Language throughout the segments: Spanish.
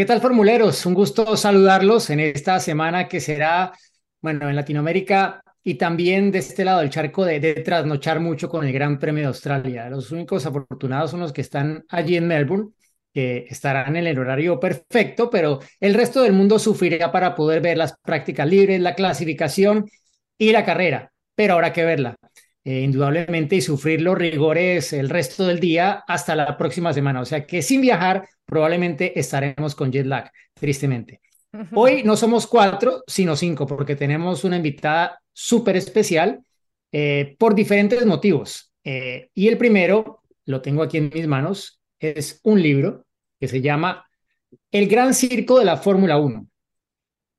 ¿Qué tal, formuleros? Un gusto saludarlos en esta semana que será, bueno, en Latinoamérica y también de este lado del charco de, de, trasnochar mucho con el Gran Premio de Australia. Los únicos afortunados son los que están allí en Melbourne que estarán en el horario perfecto, pero el resto del mundo sufrirá para poder ver las prácticas libres, la clasificación y la carrera, pero habrá que verla. Eh, indudablemente y sufrir los rigores el resto del día hasta la próxima semana. O sea que sin viajar probablemente estaremos con jet lag, tristemente. Hoy no somos cuatro, sino cinco, porque tenemos una invitada súper especial eh, por diferentes motivos. Eh, y el primero, lo tengo aquí en mis manos, es un libro que se llama El Gran Circo de la Fórmula 1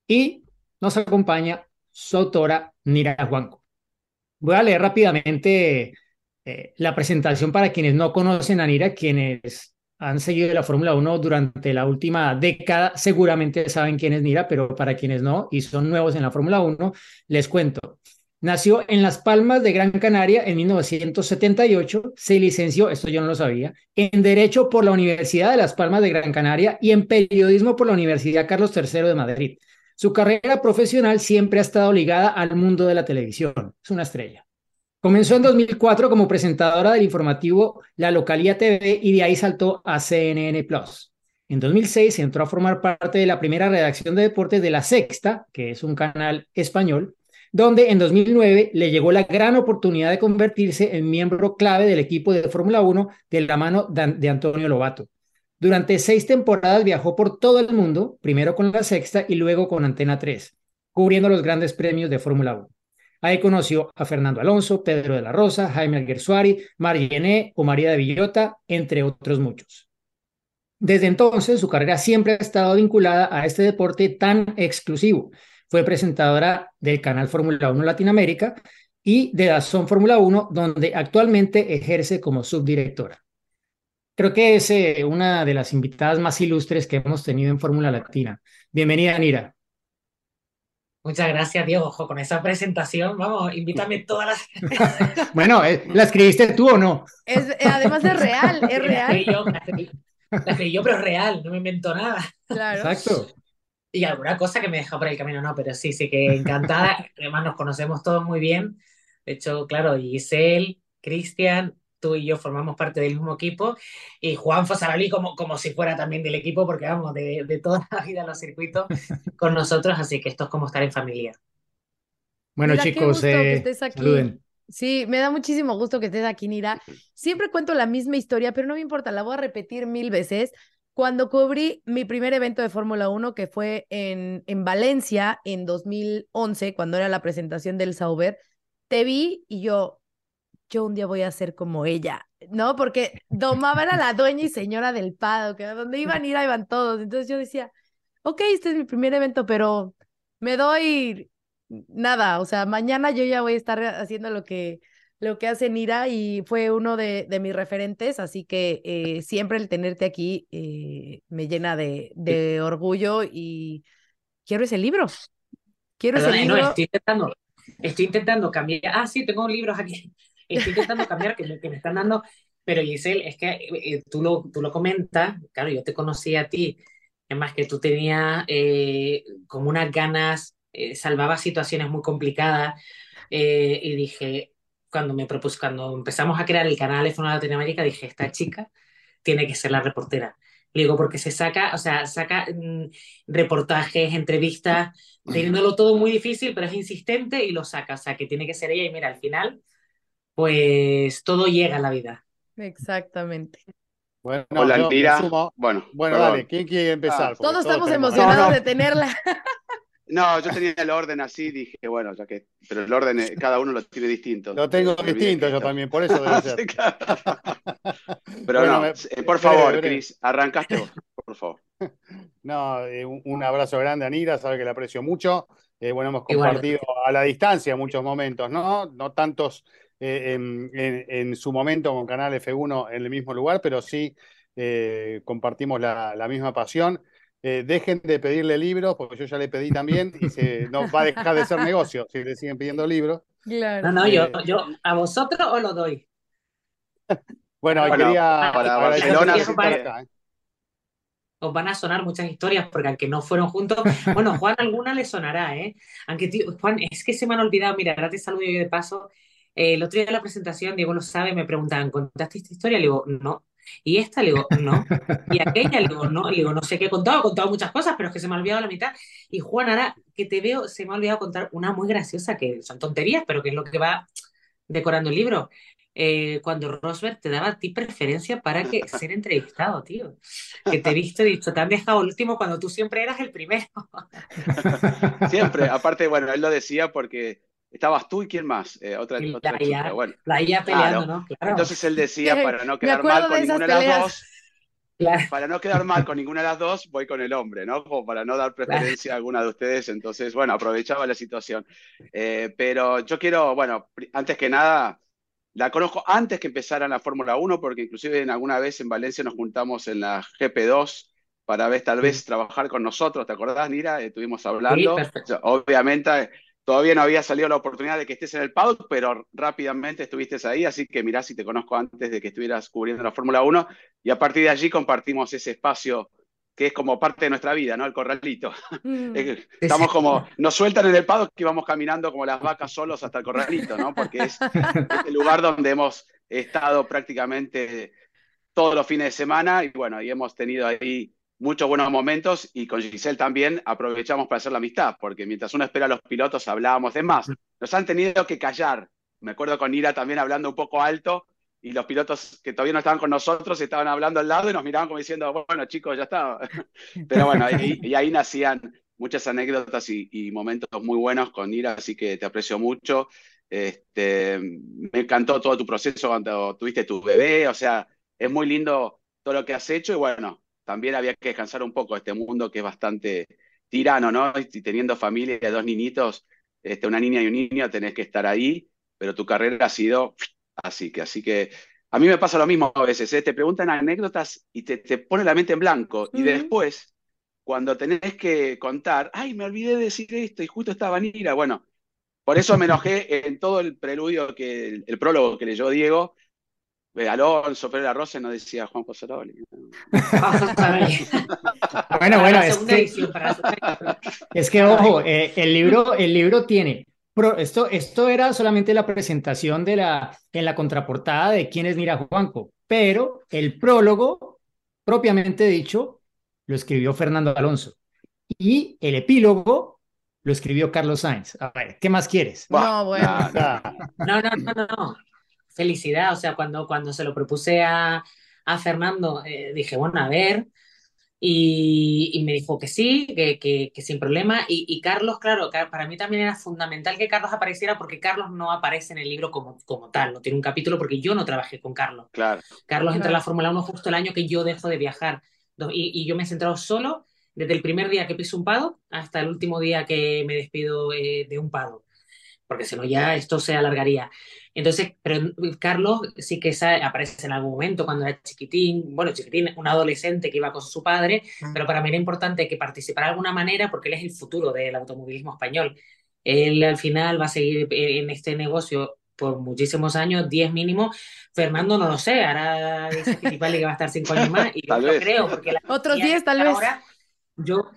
y nos acompaña su autora Nira Juanco. Voy a leer rápidamente eh, la presentación para quienes no conocen a Nira, quienes han seguido la Fórmula 1 durante la última década, seguramente saben quién es Nira, pero para quienes no y son nuevos en la Fórmula 1, les cuento. Nació en Las Palmas de Gran Canaria en 1978, se licenció, esto yo no lo sabía, en Derecho por la Universidad de Las Palmas de Gran Canaria y en Periodismo por la Universidad Carlos III de Madrid. Su carrera profesional siempre ha estado ligada al mundo de la televisión, es una estrella. Comenzó en 2004 como presentadora del informativo La Localía TV y de ahí saltó a CNN Plus. En 2006 entró a formar parte de la primera redacción de deportes de La Sexta, que es un canal español, donde en 2009 le llegó la gran oportunidad de convertirse en miembro clave del equipo de Fórmula 1 de la mano de Antonio Lobato. Durante seis temporadas viajó por todo el mundo, primero con la sexta y luego con Antena 3, cubriendo los grandes premios de Fórmula 1. Ahí conoció a Fernando Alonso, Pedro de la Rosa, Jaime Alguersuari, Mariené o María de Villota, entre otros muchos. Desde entonces, su carrera siempre ha estado vinculada a este deporte tan exclusivo, fue presentadora del canal Fórmula 1 Latinoamérica y de Dazón Fórmula 1, donde actualmente ejerce como subdirectora. Creo que es eh, una de las invitadas más ilustres que hemos tenido en Fórmula Latina. Bienvenida, Nira. Muchas gracias, Diego. Ojo, con esa presentación, vamos, invítame todas las. bueno, eh, ¿la escribiste tú o no? Es, eh, además es real, es real. La escribí, yo, pero es real, no me invento nada. Claro. Exacto y alguna cosa que me deja por el camino, no, pero sí, sí que encantada. Además, nos conocemos todos muy bien. De hecho, claro, Giselle, Cristian, tú y yo formamos parte del mismo equipo. Y Juan Fosaroli como, como si fuera también del equipo, porque vamos, de, de toda la vida en los circuitos con nosotros. Así que esto es como estar en familia. Bueno, chicos, eh, saluden. Sí, me da muchísimo gusto que estés aquí, Nira. Siempre cuento la misma historia, pero no me importa, la voy a repetir mil veces cuando cubrí mi primer evento de Fórmula 1, que fue en, en Valencia en 2011, cuando era la presentación del Sauber, te vi y yo, yo un día voy a ser como ella, ¿no? Porque domaba era la dueña y señora del Pado, que donde iban a ir, iban todos. Entonces yo decía, ok, este es mi primer evento, pero me doy nada, o sea, mañana yo ya voy a estar haciendo lo que lo que hace Nira y fue uno de, de mis referentes, así que eh, siempre el tenerte aquí eh, me llena de, de, orgullo y quiero ese libro. Quiero ese libro. No, estoy intentando, estoy intentando cambiar. Ah, sí, tengo libros aquí. Estoy intentando cambiar que me, que me están dando. Pero Giselle, es que eh, tú, lo, tú lo comentas, claro, yo te conocí a ti, es más que tú tenías como unas ganas, salvabas situaciones muy complicadas y dije, cuando me propuse, cuando empezamos a crear el canal de Fórmula Latinoamérica, dije, esta chica tiene que ser la reportera. Le digo, porque se saca, o sea, saca mm, reportajes, entrevistas, teniéndolo todo muy difícil, pero es insistente y lo saca. O sea, que tiene que ser ella. Y mira, al final, pues todo llega a la vida. Exactamente. Bueno, Hola, yo me Lira. sumo. Bueno, Bueno, perdón. dale, ¿quién quiere empezar? Ah. Todos estamos tenemos- emocionados No, no. de tenerla. No, yo tenía el orden así, dije, bueno, ya que, pero el orden, eh, cada uno lo tiene distinto. Lo tengo distinto yo también, por eso debe ser. Pero Bueno, no, me- por favor. Cris, arrancaste vos, por favor. No, eh, un, abrazo grande a Nira, sabe que la aprecio mucho. Eh, bueno, hemos Igual. compartido a la distancia muchos momentos, ¿no? No tantos eh, en, en- en su momento con Canal F1 en el mismo lugar, pero sí eh, compartimos la, la misma pasión. Eh, dejen de pedirle libros, porque yo ya le pedí también, y se, no va a dejar de ser negocio si le siguen pidiendo libros. Claro. No, no, yo, yo, ¿a vosotros os lo doy? Bueno, Bueno, quería para Barcelona acá, ¿eh? Os van a sonar muchas historias, porque aunque no fueron juntos, bueno, Juan alguna le sonará, ¿eh? Aunque, tío, Juan, es que se me han olvidado, mira, ahora te saludo yo de paso. Eh, el otro día de la presentación, Diego lo sabe, me preguntaban, ¿contaste esta historia? Le digo, no. Y esta, le digo, no. Y aquella, le digo, no. Le digo, no sé qué he contado, he contado muchas cosas, pero es que se me ha olvidado la mitad. Y Juan, ahora que te veo, se me ha olvidado contar una muy graciosa, que son tonterías, pero que es lo que va decorando el libro. Eh, cuando Rosberg te daba a ti preferencia para que ser entrevistado, tío. Que te he visto y dicho, te han dejado último cuando tú siempre eras el primero. Siempre, aparte, bueno, él lo decía porque estabas tú y quién más, Eh, otra, Y otra chica, IA. bueno. Peleando, ¿no? Claro. Entonces él decía, para no quedar mal con de ninguna de las dos, Claro. para no quedar mal con ninguna de las dos, voy con el hombre, ¿no? Como para no dar preferencia a alguna de ustedes. Entonces, bueno, aprovechaba la situación. Eh, pero yo quiero, bueno, antes que nada, la conozco antes que empezara la Fórmula 1, porque inclusive en alguna vez en Valencia nos juntamos en la GP2 para ver tal vez trabajar con nosotros. ¿Te acordás, Nira? Estuvimos hablando. sea, obviamente todavía no había salido la oportunidad de que estés en el paddock, pero rápidamente estuviste ahí, así que mirá si te conozco antes de que estuvieras cubriendo la Fórmula 1 y a partir de allí compartimos ese espacio que es como parte de nuestra vida, ¿no? El corralito. Mm. Estamos como, nos sueltan en el paddock que vamos caminando como las vacas solos hasta el corralito, ¿no? Porque es, es el lugar donde hemos estado prácticamente todos los fines de semana y bueno, y hemos tenido ahí muchos buenos momentos y con Giselle también aprovechamos para hacer la amistad, porque mientras uno espera a los pilotos hablábamos, es más, nos han tenido que callar. Me acuerdo con Ira también hablando un poco alto y los pilotos que todavía no estaban con nosotros estaban hablando al lado y nos miraban como diciendo, bueno chicos, ya está. Pero bueno, y, y ahí nacían muchas anécdotas y, y momentos muy buenos con Ira, así que te aprecio mucho. Este, me encantó todo tu proceso cuando tuviste tu bebé, o sea, es muy lindo todo lo que has hecho y bueno, también había que descansar un poco de este mundo que es bastante tirano, ¿no? Y teniendo familia dos niñitos, este, una niña y un niño, tenés que estar ahí, pero tu carrera ha sido así que, así que a mí me pasa lo mismo a veces, ¿eh? Te preguntan anécdotas y te, te pone la mente en blanco y después, cuando tenés que contar, ay, me olvidé de decir esto y justo estaba Nira, bueno, por eso me enojé en todo el preludio, que el, el prólogo que leyó Diego, Alonso, Pereira Rosa, no decía Juan José Loli. Bueno, bueno, es que, es que ojo, eh, el libro, el libro tiene, esto, esto era solamente la presentación de la, en la contraportada de quién es Mira Juanco, pero el prólogo, propiamente dicho, lo escribió Fernando Alonso y el epílogo lo escribió Carlos Sainz. A ver, ¿qué más quieres? No, bueno. no, no, no, no. Felicidad. O sea, cuando, cuando se lo propuse a, a Fernando, eh, dije, bueno, a ver. Y, y me dijo que sí, que, que, que sin problema. Y, y Carlos, claro, para mí también era fundamental que Carlos apareciera porque Carlos no aparece en el libro como, como tal, no tiene un capítulo porque yo no trabajé con Carlos. claro. Carlos entra a la Fórmula 1 justo el año que yo dejo de viajar. Y, y yo me he centrado solo desde el primer día que piso un paddock hasta el último día que me despido eh, de un paddock. Porque si no ya esto se alargaría. Entonces, pero Carlos sí que aparece en algún momento cuando era chiquitín, bueno, chiquitín, un adolescente que iba con su padre, pero para mí era importante que participara de alguna manera porque él es el futuro del automovilismo español. Él al final va a seguir en este negocio por muchísimos años, 10 mínimo. Fernando no lo sé, ahora dice que va a estar 5 años más y yo Tal lo vez. creo, porque la Otros tecnología 10 tal vez. ahora, yo,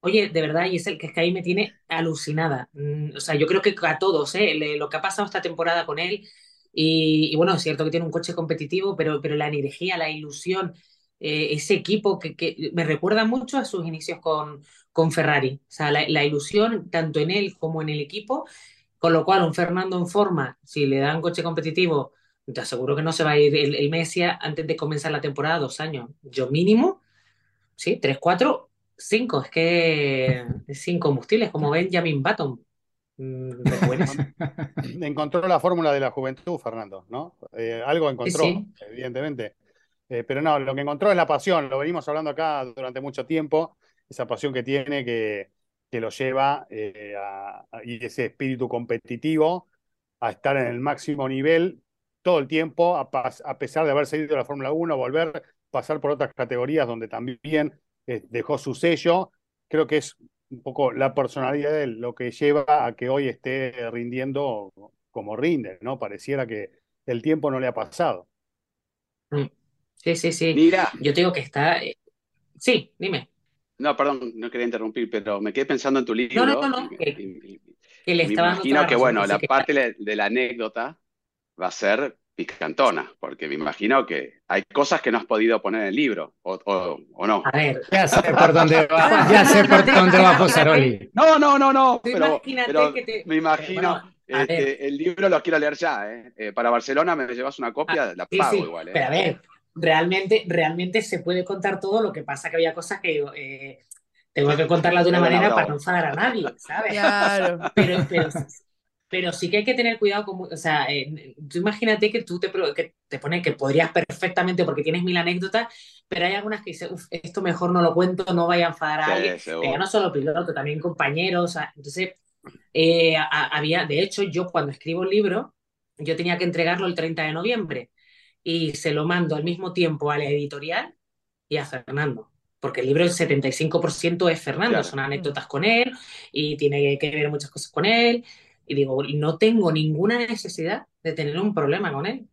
oye, de verdad, y es el que es que ahí me tiene alucinada. Mm, O sea, yo creo que a todos, ¿eh? Lo que ha pasado esta temporada con él, y, bueno, es cierto que tiene un coche competitivo, pero, pero la energía, la ilusión, eh, ese equipo que, me recuerda mucho a sus inicios con, con Ferrari. O sea, la, la ilusión tanto en él como en el equipo, con lo cual un Fernando en forma, si le dan coche competitivo te aseguro que no se va a ir el, el Messi antes de comenzar la temporada dos años. Yo mínimo, sí, tres, cuatro, cinco. Es que sin combustibles, como Benjamin Button. Mm. Encontró la fórmula de la juventud, Fernando, ¿no? Eh, algo encontró, Sí, evidentemente. Eh, pero no, lo que encontró es la pasión, lo venimos hablando acá durante mucho tiempo, esa pasión que tiene que, que lo lleva eh, a- a- y ese espíritu competitivo a estar en el máximo nivel todo el tiempo, a, pas- a pesar de haber seguido la Fórmula 1, volver, pasar por otras categorías donde también eh, dejó su sello. Creo que es un poco la personalidad de él lo que lleva a que hoy esté rindiendo como rinde, ¿no? Pareciera que el tiempo no le ha pasado. Mm. Sí, sí, sí. Mira, Yo te digo que está. eh, Sí, dime. no, perdón, no quería interrumpir, pero me quedé pensando en tu No, libro no, no, no. y- Que, y- y- que le Me imagino que, bueno, la que parte de la anécdota va a ser picantona, porque me imagino que hay cosas que no has podido poner en el libro, o, o- o no. A ver, Ya sé por dónde va, ya sé por dónde va Fosaroli. No, no, no, no, pero, imagínate pero que te- me imagino, Bueno, este, el libro lo quiero leer ya, ¿eh? Eh, para Barcelona me llevas una copia, la Sí, pago sí, igual, ¿eh? pero a ver, realmente, realmente se puede contar todo, lo que pasa que había cosas que eh, tengo que contarlas de una manera para no enfadar a nadie, ¿sabes? Claro. Pero, pero, pero sí que hay que tener cuidado con, o sea, eh, tú imagínate que tú te, que te pones que podrías perfectamente porque tienes mil anécdotas, pero hay algunas que dices, "Uf, esto mejor no lo cuento, no vaya a enfadar a Sí, alguien, no solo piloto, también compañeros, o sea, entonces, eh, a- había, de hecho, yo cuando escribo un libro, yo tenía que entregarlo el 30 de noviembre y se lo mando al mismo tiempo a la editorial y a Fernando. Porque el libro el 75% es Fernando, Claro. son anécdotas con él y tiene que ver muchas cosas con él. Y digo, no tengo ninguna necesidad de tener un problema con él.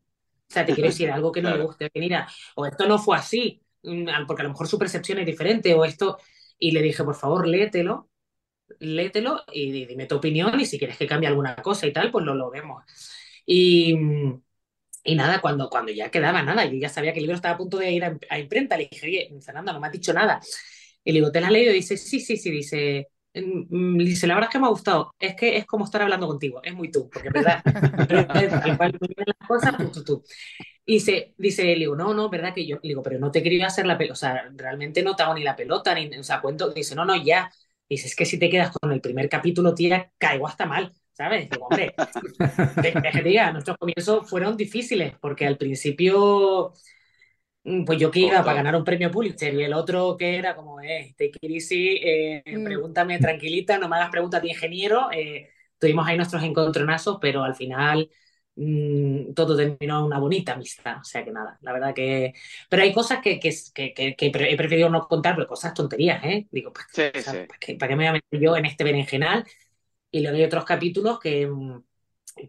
O sea, te quiero decir algo que no le Claro. guste. que Mira, o esto no fue así, mm, al- porque a lo mejor su percepción es diferente, o esto. Y le dije, por favor, léetelo, léetelo y di- dime tu opinión. Y si quieres que cambie alguna cosa y tal, pues lo, lo vemos. Y. y nada, cuando, cuando ya quedaba nada, yo ya sabía que el libro estaba a punto de ir a, a imprenta, le dije, oye, Fernando, no me has dicho nada. Y le digo, ¿te la has leído? Y dice, sí, sí, sí, dice, dice, la verdad es que me ha gustado, es que es como estar hablando contigo, es muy tú, porque es verdad, tal cual las cosas, tú, tú, tú. Y dice, dice, le digo, no, no, verdad que yo, le digo, pero no te quería hacer la pelota, o sea, realmente no te hago ni la pelota, ni, o sea, cuento, dice, no, no, ya. Dice, es que si te quedas con el primer capítulo, tía, caigo hasta mal, ¿sabes? Digo, hombre, Deja que diga, nuestros comienzos fueron difíciles, porque al principio, mm, pues yo que iba para ganar un premio Pulitzer y el otro que era como, eh, take it easy, eh, Mm. pregúntame tranquilita, no me hagas preguntas de ingeniero. eh, tuvimos ahí nuestros encontronazos, pero al final mm, todo terminó en una bonita amistad. O sea que nada, la verdad que. Pero hay cosas que, que, que, que- he preferido no contar, pero cosas tonterías, ¿eh? Digo, pues, Sí, o sea, sí. ¿para qué, para qué me voy a meter yo en este berenjenal? Y luego hay otros capítulos que, mm,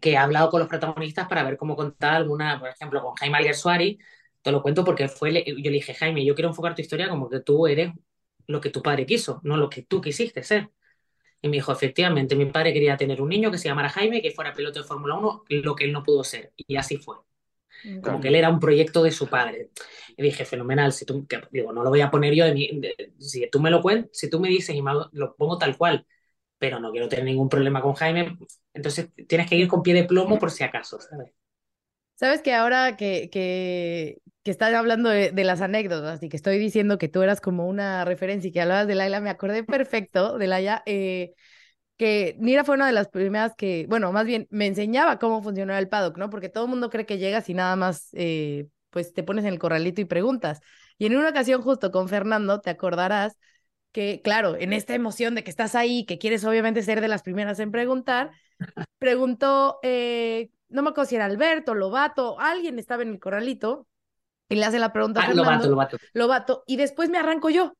que he hablado con los protagonistas para ver cómo contar alguna, por ejemplo, con Jaime Alguersuari, te lo cuento porque fue, yo le dije, Jaime, yo quiero enfocar tu historia como que tú eres lo que tu padre quiso, no lo que tú quisiste ser. Y me dijo, efectivamente, mi padre quería tener un niño que se llamara Jaime, que fuera piloto de Fórmula 1, lo que él no pudo ser. Y así fue. Como Claro. que él era un proyecto de su padre. Y dije, fenomenal, si tú, que- digo, no lo voy a poner yo de mi, de- si tú me lo cuentas, si tú me dices y me lo pongo tal cual, pero no quiero tener ningún problema con Jaime, entonces tienes que ir con pie de plomo por si acaso, ¿sabes? Sabes que ahora que, que, que estás hablando de, las anécdotas y que estoy diciendo que tú eras como una referencia y que hablabas de Laila, me acordé perfecto de Laila, eh, que Nira fue una de las primeras que, bueno, más bien me enseñaba cómo funcionaba el paddock, ¿no? Porque todo el mundo cree que llegas y nada más, eh, pues te pones en el corralito y preguntas. Y en una ocasión justo con Fernando, te acordarás que, claro, en esta emoción de que estás ahí, que quieres obviamente ser de las primeras en preguntar, preguntó, eh, no me acuerdo si era Alberto, Lobato, alguien estaba en el corralito y le hace la pregunta a Ah, Fernando. Lobato, Lobato. Lobato, y después me arranco yo.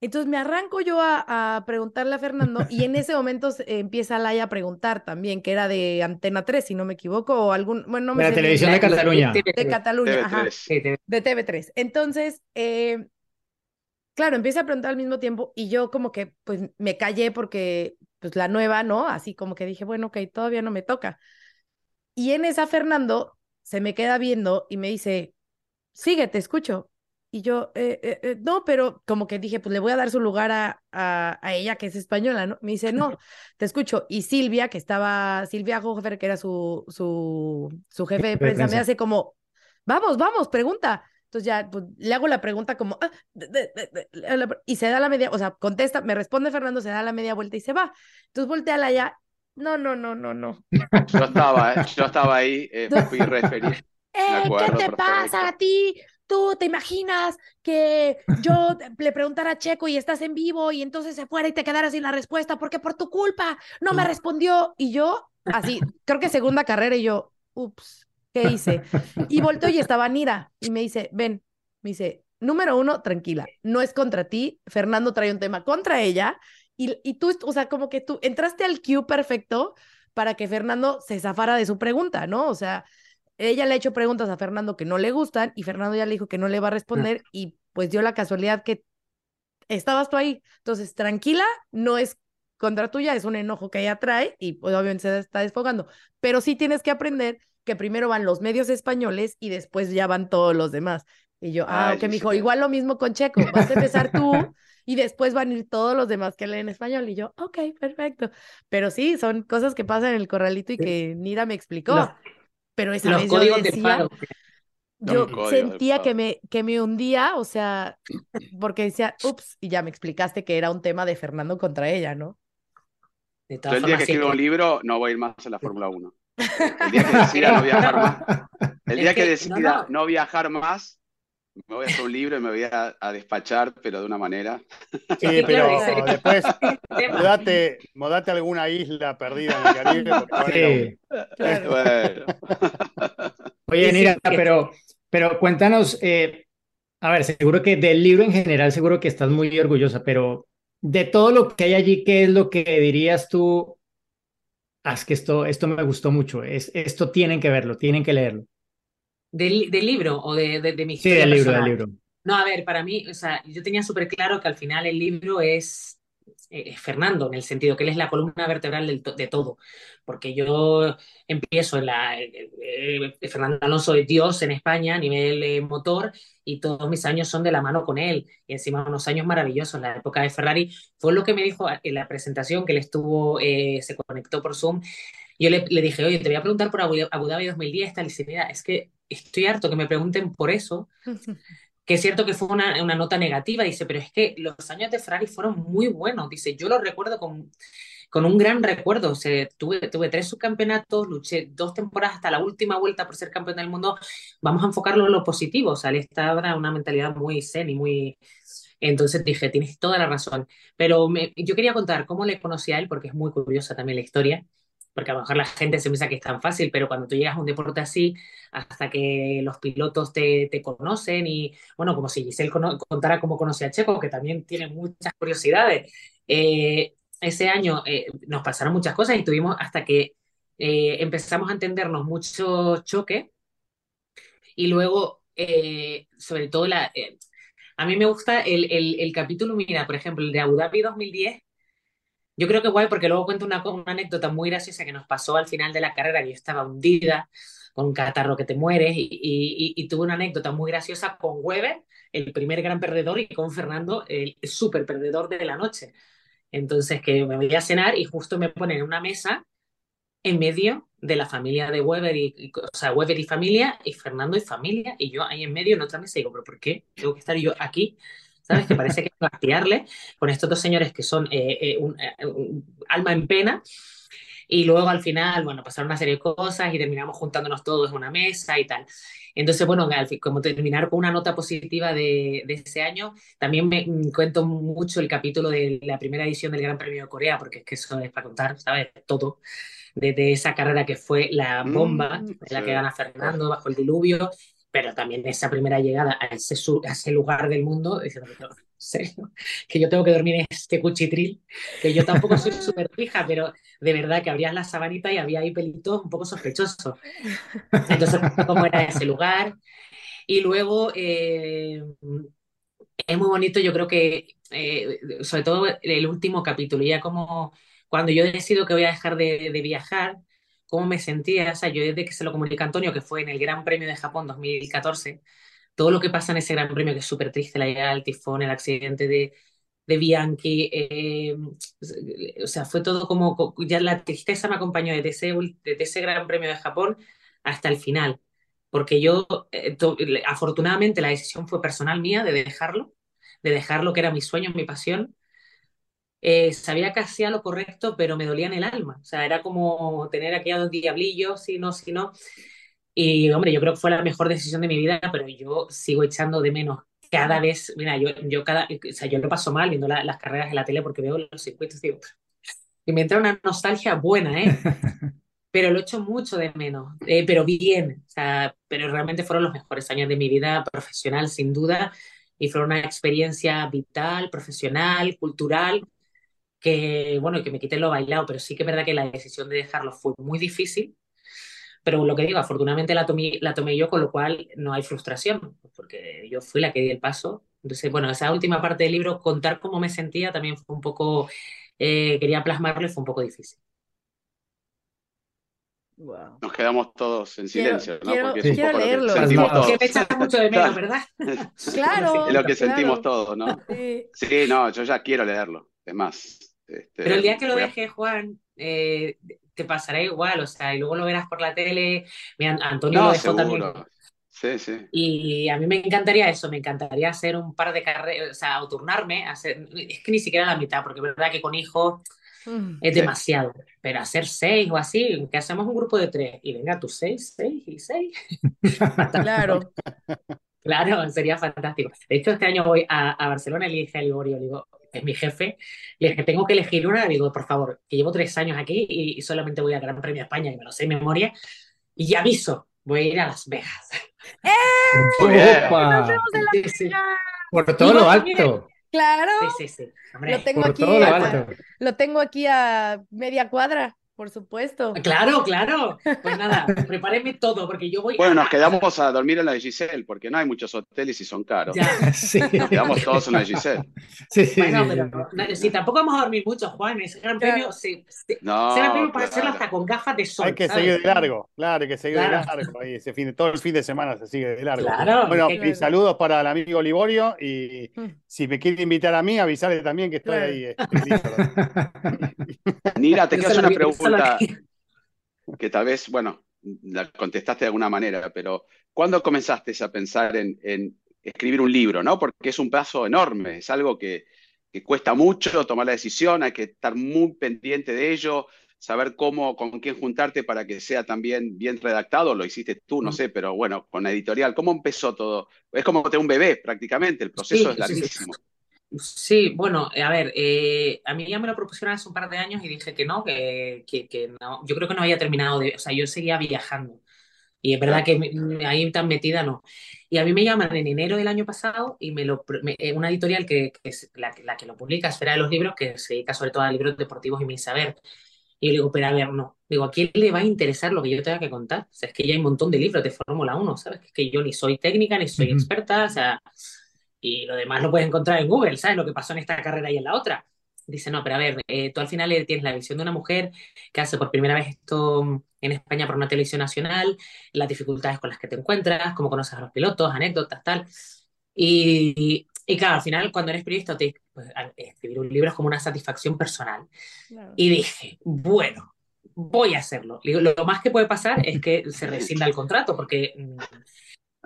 Entonces me arranco yo a, a preguntarle a Fernando y en ese momento se- empieza Laia a preguntar también, que era de Antena 3, si no me equivoco, o algún, bueno, no me De la sé bien, televisión de Cataluña. de Cataluña, ajá, TV3. Sí, te- de TV3. Entonces, eh, claro, empieza a preguntar al mismo tiempo y yo como que pues me callé porque pues la nueva, ¿no? Así como que dije, bueno, ok, todavía no me toca. Y en esa Fernando se me queda viendo y me dice, sigue, te escucho. Y yo, eh, eh, eh, no, pero como que dije, pues le voy a dar su lugar a, a, a, ella, que es española, ¿no? Me dice, no, te escucho. Y Silvia, que estaba, Silvia Hofer, que era su, su, su jefe de prensa, me hace como, vamos, vamos, pregunta. Entonces ya pues, le hago la pregunta como, ah, y se da la media, o sea, contesta, me responde Fernando, se da la media vuelta y se va. Entonces voltea la ya, no, no, no, no, no. Yo estaba, yo estaba ahí, eh, fui referir. Eh, ¿Qué te pasa a ti? tú te imaginas que yo le preguntara a Checo y estás en vivo y entonces se fuera y te quedara sin la respuesta porque por tu culpa no me respondió y yo así, creo que segunda carrera y yo, ups, ¿qué hice? Y volteo y estaba Nira y me dice, ven, me dice, número uno, tranquila, no es contra ti, Fernando trae un tema contra ella y, y tú, o sea, como que tú entraste al cue perfecto para que Fernando se zafara de su pregunta, ¿no? O sea, ella le ha hecho preguntas a Fernando que no le gustan y Fernando ya le dijo que no le va a responder y pues dio la casualidad que estabas tú ahí. Entonces, tranquila, no es contra tuya, es un enojo que ella trae y pues obviamente se está desfogando. Pero sí tienes que aprender que primero van los medios españoles y después ya van todos los demás. Y yo, ah, ok, me dijo, igual lo mismo con Checo, vas a empezar tú y después van a ir todos los demás que leen español. Y yo, ok, perfecto. Pero sí, son cosas que pasan en el corralito y que Nira me explicó pero esa vez yo decía, yo sentía que me, que me hundía, o sea, porque decía, ups, y ya me explicaste que era un tema de Fernando contra ella, ¿no? yo el día que escriba un libro no voy a ir más a la Fórmula 1. El día que decida no viajar más, el día que, decida no, viajar más, me voy a hacer un libro y me voy a, despachar, pero de una manera. Sí, pero después modate, modate alguna isla perdida en el Caribe. Sí. Bueno. Oye, Nira, pero, pero cuéntanos, eh, a ver, seguro que del libro en general, seguro que estás muy orgullosa, pero de todo lo que hay allí, ¿qué es lo que dirías tú? Haz que esto, esto me gustó mucho, es, esto tienen que verlo, tienen que leerlo. ¿Del, del libro o de, de, mi Sí, del libro, del libro. No, a ver, para mí, o sea, yo tenía súper claro que al final el libro es, es, Fernando, en el sentido que él es la columna vertebral del de todo. Porque yo empiezo en la. Eh, eh, Fernando Alonso es Dios en España a nivel eh, motor y todos mis años son de la mano con él. Y encima unos años maravillosos. La época de Ferrari fue lo que me dijo en la presentación que él estuvo, se conectó por Zoom. Yo le, le, dije, oye, te voy a preguntar por Abu, Dhabi 2010, tal, y dice, mira, es que estoy harto que me pregunten por eso, que es cierto que fue una, una, nota negativa, dice, pero es que los años de Ferrari fueron muy buenos, dice, yo los recuerdo con, con un gran recuerdo, o sea, tuve, tuve tres subcampeonatos, luché dos temporadas hasta la última vuelta por ser campeón del mundo, vamos a enfocarlo en lo positivo, o sea, él estaba una mentalidad muy zen y muy... Entonces dije, tienes toda la razón, pero me, yo quería contar cómo le conocí a él, porque es muy curiosa también la historia, porque a lo mejor la gente se piensa que es tan fácil, pero cuando tú llegas a un deporte así, hasta que los pilotos te, te conocen y, bueno, como si Giselle contara cómo conoce a Checo, que también tiene muchas curiosidades. Eh, ese año eh, nos pasaron muchas cosas y tuvimos hasta que eh, empezamos a entendernos mucho choque y luego, sobre todo, la, a mí me gusta el, el, el capítulo, mira, por ejemplo, el de Abu Dhabi 2010 yo creo que guay porque luego cuento una, anécdota muy graciosa que nos pasó al final de la carrera, que yo estaba hundida con catarro que te mueres y, y, tuve una anécdota muy graciosa con Weber, el primer gran perdedor, y con Fernando, el súper perdedor de la noche. Entonces, que me voy a cenar y justo me ponen una mesa en medio de la familia de Weber y, o sea, Weber y familia, y Fernando y familia, y yo ahí en medio en otra mesa y digo, pero ¿por qué tengo que estar yo aquí? ¿Sabes? Que parece que a con estos dos señores que son eh, eh, eh, un, alma en pena. Y luego al final, bueno, pasaron una serie de cosas y terminamos juntándonos todos en una mesa y tal. Entonces, bueno, como terminar con una nota positiva de, de ese año, también me mm, cuento mucho el capítulo de la primera edición del Gran Premio de Corea, porque es que eso es para contar, ¿sabes? Todo. De, esa carrera que fue la bomba, mm, la que gana Fernando bajo el diluvio, pero también esa primera llegada a ese, a ese lugar del mundo, diciendo, en serio, que yo tengo que dormir en este cuchitril, que yo tampoco soy súper fija, pero de verdad que abrías la sabanita y había ahí pelitos un poco sospechosos. Entonces, ¿cómo era ese lugar? Y luego, eh, es muy bonito, yo creo que, eh, sobre todo el último capítulo, ya como cuando yo decido que voy a dejar de, de viajar, cómo me sentía. O sea, yo desde que se lo comunica Antonio, que fue en el Gran Premio de Japón 2014, todo lo que pasa en ese Gran Premio, que es súper triste, la llegada del tifón, el accidente de, de Bianchi, eh, o sea, fue todo como, ya la tristeza me acompañó desde ese, desde ese Gran Premio de Japón hasta el final, porque yo, eh, afortunadamente la decisión fue personal mía de dejarlo, de dejarlo que era mi sueño, mi pasión, eh, sabía que hacía lo correcto, pero me dolía en el alma. O sea, era como tener aquellos diablillos, si no, si no. Y, hombre, yo creo que fue la mejor decisión de mi vida, pero yo sigo echando de menos cada vez, mira, yo, yo cada, o sea, yo lo paso mal viendo las carreras en la tele porque veo los circuitos y digo, y me entra una nostalgia buena, ¿eh? pero lo echo mucho de menos, eh, pero bien, o sea, pero realmente fueron los mejores años de mi vida profesional, sin duda, y fue una experiencia vital, profesional, cultural, que, bueno, que me quité lo bailado, pero sí que es verdad que la decisión de dejarlo fue muy difícil, pero lo que digo, afortunadamente la tomé, la tomé yo, con lo cual no hay frustración, porque yo fui la que di el paso. Entonces, bueno, esa última parte del libro, contar cómo me sentía también fue un poco, eh, quería plasmarlo y fue un poco difícil. Nos quedamos todos en silencio, ¿no? Porque es un poco leerlo. Lo que sentimos todos. Que me echas mucho de menos, ¿verdad? claro. Es lo que sentimos todos, ¿no? Sí. sí. no, yo ya quiero leerlo. Es más. Este, Pero el día que lo deje, Juan, eh, te pasará igual, o sea, y luego lo verás por la tele. Mira, Antonio lo dejó también. Sí, sí. Y a mí me encantaría eso, me encantaría hacer un par de carreras, o sea, o turnarme, hacer, es que ni siquiera la mitad, porque es verdad que con hijos Mm. es demasiado. Pero hacer seis o así, que hacemos un grupo de tres y venga tú seis, seis y seis. claro. Claro, sería fantástico. De hecho, este año voy a, a Barcelona y le dije a Liborio, digo, es mi jefe, le dije, tengo que elegir una, digo, por favor, que llevo tres años aquí y, solamente voy a Gran Premio España, y me lo sé de memoria, y ya aviso, voy a ir a Las Vegas. ¡Eh! ¡Nos vemos en la Por todo lo alto. Claro. Sí, sí, sí. lo tengo aquí. A, lo tengo aquí a media cuadra. Por supuesto. Claro, claro. Pues nada, prepárenme todo, porque yo voy. Bueno, nos quedamos a dormir en la de Giselle, porque no hay muchos hoteles y son caros. Ya. Sí. Nos quedamos todos en la de Giselle. Sí, sí, bueno, pero si tampoco vamos a dormir mucho, Juan, ese gran premio, sí, no, ese gran premio para hacerlo hasta con gafas de sol. Hay que seguir de largo, claro, hay que seguir de largo. Ahí ese fin, todo el fin de semana se sigue de largo. Claro. Bueno, y saludos para el amigo Liborio y mm. si me quiere invitar a mí, avisarle también que estoy ahí. Este, Nira, te quiero hacer una pregunta que tal vez, bueno, la contestaste de alguna manera, pero ¿cuándo comenzaste a pensar en, escribir un libro? ¿no? Porque es un paso enorme, es algo que, cuesta mucho tomar la decisión, hay que estar muy pendiente de ello, saber cómo, con quién juntarte para que sea también bien redactado, lo hiciste tú, no mm. sé, pero bueno, con la editorial, ¿cómo empezó todo? Es como tener un bebé prácticamente, el proceso es larguísimo. Sí, bueno, a ver, eh, a mí ya me lo propusieron hace un par de años y dije que no, que, que, no, yo creo que no había terminado de, o sea, yo seguía viajando y es verdad que ahí tan metida no. Y a mí me llaman en enero del año pasado y me lo, eh, una editorial que, es la, la, que lo publica, Esfera de los Libros, que se dedica sobre todo a libros deportivos y mi saber. Y yo digo, pero a ver, no. Digo, ¿a quién le va a interesar lo que yo tenga que contar? O sea, es que ya hay un montón de libros de Fórmula 1, ¿sabes? Es que yo ni soy técnica, ni soy experta, o sea, y lo demás lo puedes encontrar en Google, ¿sabes? Lo que pasó en esta carrera y en la otra. Dice, no, pero a ver, eh, tú al final tienes la visión de una mujer que hace por primera vez esto en España por una televisión nacional, las dificultades con las que te encuentras, cómo conoces a los pilotos, anécdotas, tal. Y, y claro, al final, cuando eres periodista, te, pues, escribir un libro es como una satisfacción personal. Y dije, bueno, voy a hacerlo. Lo más que puede pasar es que se rescinda el contrato, porque mm,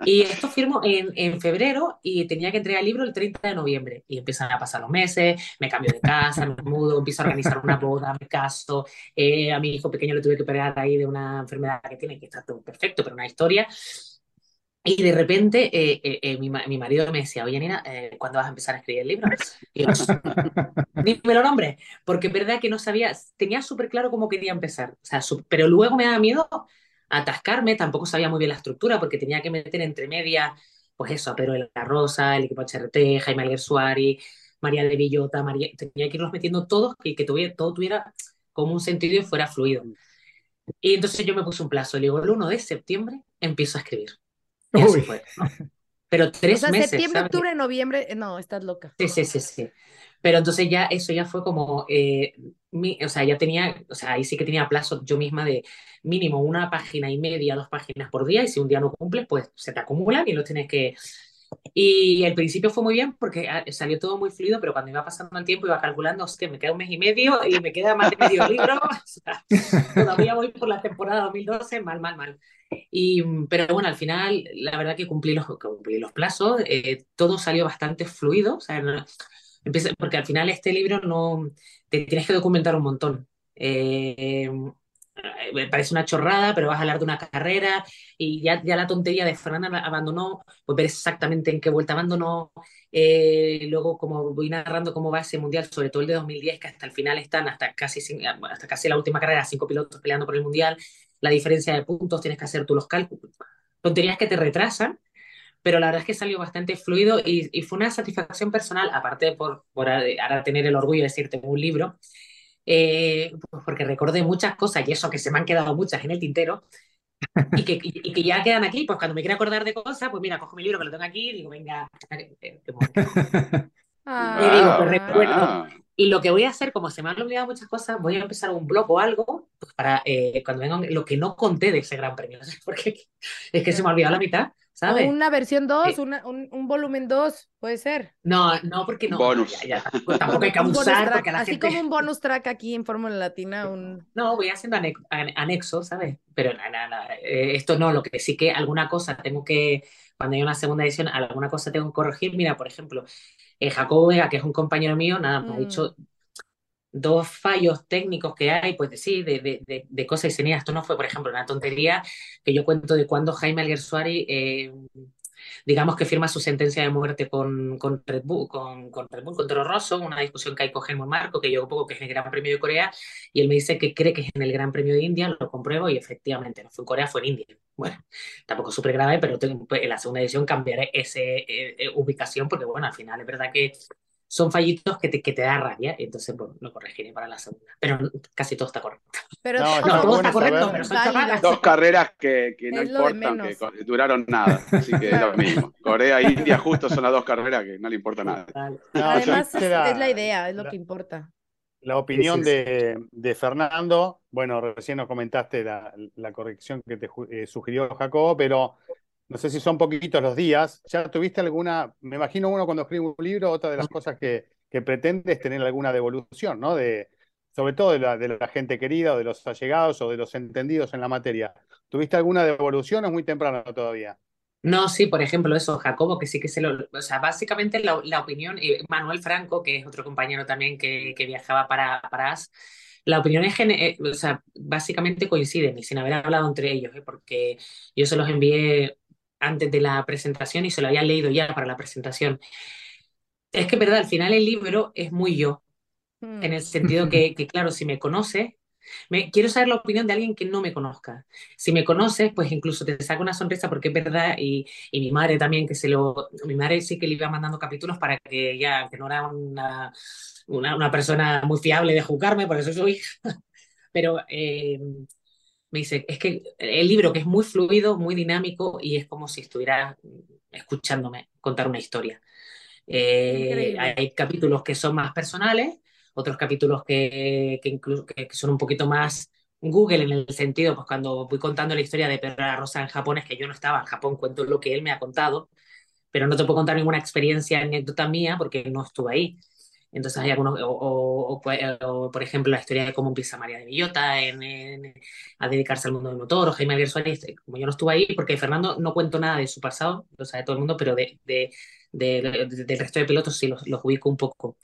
y esto firmo en, en, febrero y tenía que entregar el libro el 30 de noviembre. Y empiezan a pasar los meses, me cambio de casa, me mudo, empiezo a organizar una boda, me caso. Eh, a mi hijo pequeño le tuve que operar ahí de una enfermedad que tiene, que está todo perfecto, pero una historia. Y de repente eh, eh, mi, mi, marido me decía, oye Nina, ¿cuándo vas a empezar a escribir el libro? Y yo, ni me lo nombre, porque es verdad que no sabía, tenía súper claro cómo quería empezar, o sea, pero luego me daba miedo atascarme, tampoco sabía muy bien la estructura porque tenía que meter entre medias, pues eso, pero el La Rosa, el equipo HRT, Jaime Alguersuari, María de Villota, María, tenía que irlos metiendo todos y que tuviera, todo tuviera como un sentido y fuera fluido. Y entonces yo me puse un plazo, le digo, el 1 de septiembre empiezo a escribir. Y así fue, Pero tres meses. Septiembre, octubre, noviembre, no, estás loca. Sí, sí, sí, sí. Pero entonces ya eso ya fue como, eh, mi, o sea, ya tenía, o sea, ahí sí que tenía plazo yo misma de mínimo una página y media, dos páginas por día, y si un día no cumples, pues se te acumulan y lo tienes que... Y al principio fue muy bien porque ah, salió todo muy fluido, pero cuando iba pasando el tiempo iba calculando, hostia, me queda un mes y medio y me queda más de medio libro, o sea, todavía voy por la temporada 2012, mal, mal, mal. Y, pero bueno, al final, la verdad que cumplí los, cumplí los plazos, eh, todo salió bastante fluido, o sea, no, empieza, porque al final este libro no, te tienes que documentar un montón. Eh, me parece una chorrada, pero vas a hablar de una carrera y ya, ya la tontería de Fernanda abandonó, pues ver exactamente en qué vuelta abandonó. Eh, luego, como voy narrando cómo va ese mundial, sobre todo el de 2010, que hasta el final están, hasta casi, hasta casi la última carrera, cinco pilotos peleando por el mundial, la diferencia de puntos, tienes que hacer tú los cálculos. Tonterías que te retrasan, pero la verdad es que salió bastante fluido y, y fue una satisfacción personal, aparte de por, por ahora tener el orgullo de decirte un libro eh, pues porque recordé muchas cosas y eso que se me han quedado muchas en el tintero y que, y, que ya quedan aquí, pues cuando me quiera acordar de cosas, pues mira, cojo mi libro que lo tengo aquí y digo, venga, eh, Ah, y digo, pues Ah, recuerdo. ah. Y lo que voy a hacer, como se me han olvidado muchas cosas, voy a empezar un blog o algo pues para eh, cuando vengan lo que no conté de ese gran premio, porque es que se me ha olvidado la mitad, ¿sabes? una versión 2, Eh, un, un volumen 2, puede ser. No, no, porque no, no, Bonus. ya, ya, tampoco, tampoco hay que abusar track, a la así gente... como un bonus track aquí en Fórmula Latina, un... No, voy haciendo ane- an- anexos, ¿sabes? Pero nada, nada, eh, esto no, lo que sí que alguna cosa tengo que, cuando hay una segunda edición, alguna cosa tengo que corregir. Mira, por ejemplo, Jacobo Vega, que es un compañero mío, nada, me ha Mm. dicho dos fallos técnicos que hay, pues de, sí, de, de, de, de cosas y esto no fue, por ejemplo, una tontería que yo cuento de cuando Jaime Alguersuari, eh, digamos que firma su sentencia de muerte con, con Red Bull, con, con Red Bull, con Toro Rosso, una discusión que hay con Helmut Marco, que yo poco que es el Gran Premio de Corea, y él me dice que cree que es en el Gran Premio de India, lo compruebo y efectivamente no fue en Corea, fue en India. Bueno, tampoco súper grave, pero pues, en la segunda edición cambiaré esa ubicación porque, bueno, al final es verdad que son fallitos que te, que te da rabia, entonces bueno, lo corregiré para la segunda. Pero casi todo está correcto. Pero No, todo está No, todo bueno está correcto, pero son. Dos carreras que, que no importan, que duraron nada, así que es lo mismo. Corea e India justo son las dos carreras que no le importa nada. No, Además, es, la idea, es lo que importa. La opinión Sí, sí, sí. de, de Fernando, bueno, recién nos comentaste la, la corrección que te eh, sugirió Jacobo, pero no sé si son poquitos los días. ¿Ya tuviste alguna, me imagino uno cuando escribe un libro, otra de las cosas que, que pretende es tener alguna devolución, ¿no? De, sobre todo de la, de la gente querida o de los allegados o de los entendidos en la materia. ¿Tuviste alguna devolución o es muy temprano todavía? No, sí, por ejemplo, eso, Jacobo, que sí que se lo. O sea, básicamente la, la opinión, y Manuel Franco, que es otro compañero también que, que viajaba para, para AS, la opinión es, eh, o sea, básicamente coinciden, y sin haber hablado entre ellos, ¿eh? porque yo se los envié antes de la presentación y se lo había leído ya para la presentación. Es que, verdad, al final el libro es muy yo, Mm. en el sentido que, que, claro, si me conoces, me, quiero saber la opinión de alguien que no me conozca. Si me conoces, pues incluso te saca una sonrisa porque es verdad, y, y mi madre también, que se lo, mi madre sí que le iba mandando capítulos para que ya, que no era una, una, una persona muy fiable de juzgarme, por eso soy hija, pero eh, me dice, es que el libro que es muy fluido, muy dinámico, y es como si estuviera escuchándome contar una historia. Eh, hay capítulos que son más personales, otros capítulos que, que, incluso, que, son un poquito más Google en el sentido, pues cuando voy contando la historia de Pedro la Rosa en Japón, es que yo no estaba en Japón, cuento lo que él me ha contado, pero no te puedo contar ninguna experiencia, anécdota mía, porque no estuve ahí. Entonces hay algunos, o, por ejemplo, la historia de cómo empieza María de Villota a dedicarse al mundo del motor, o Jaime Aguirre Suárez, como yo no estuve ahí, porque Fernando no cuento nada de su pasado, lo sabe todo el mundo, pero de, de, de, de del resto de pilotos sí los, ubico un poco.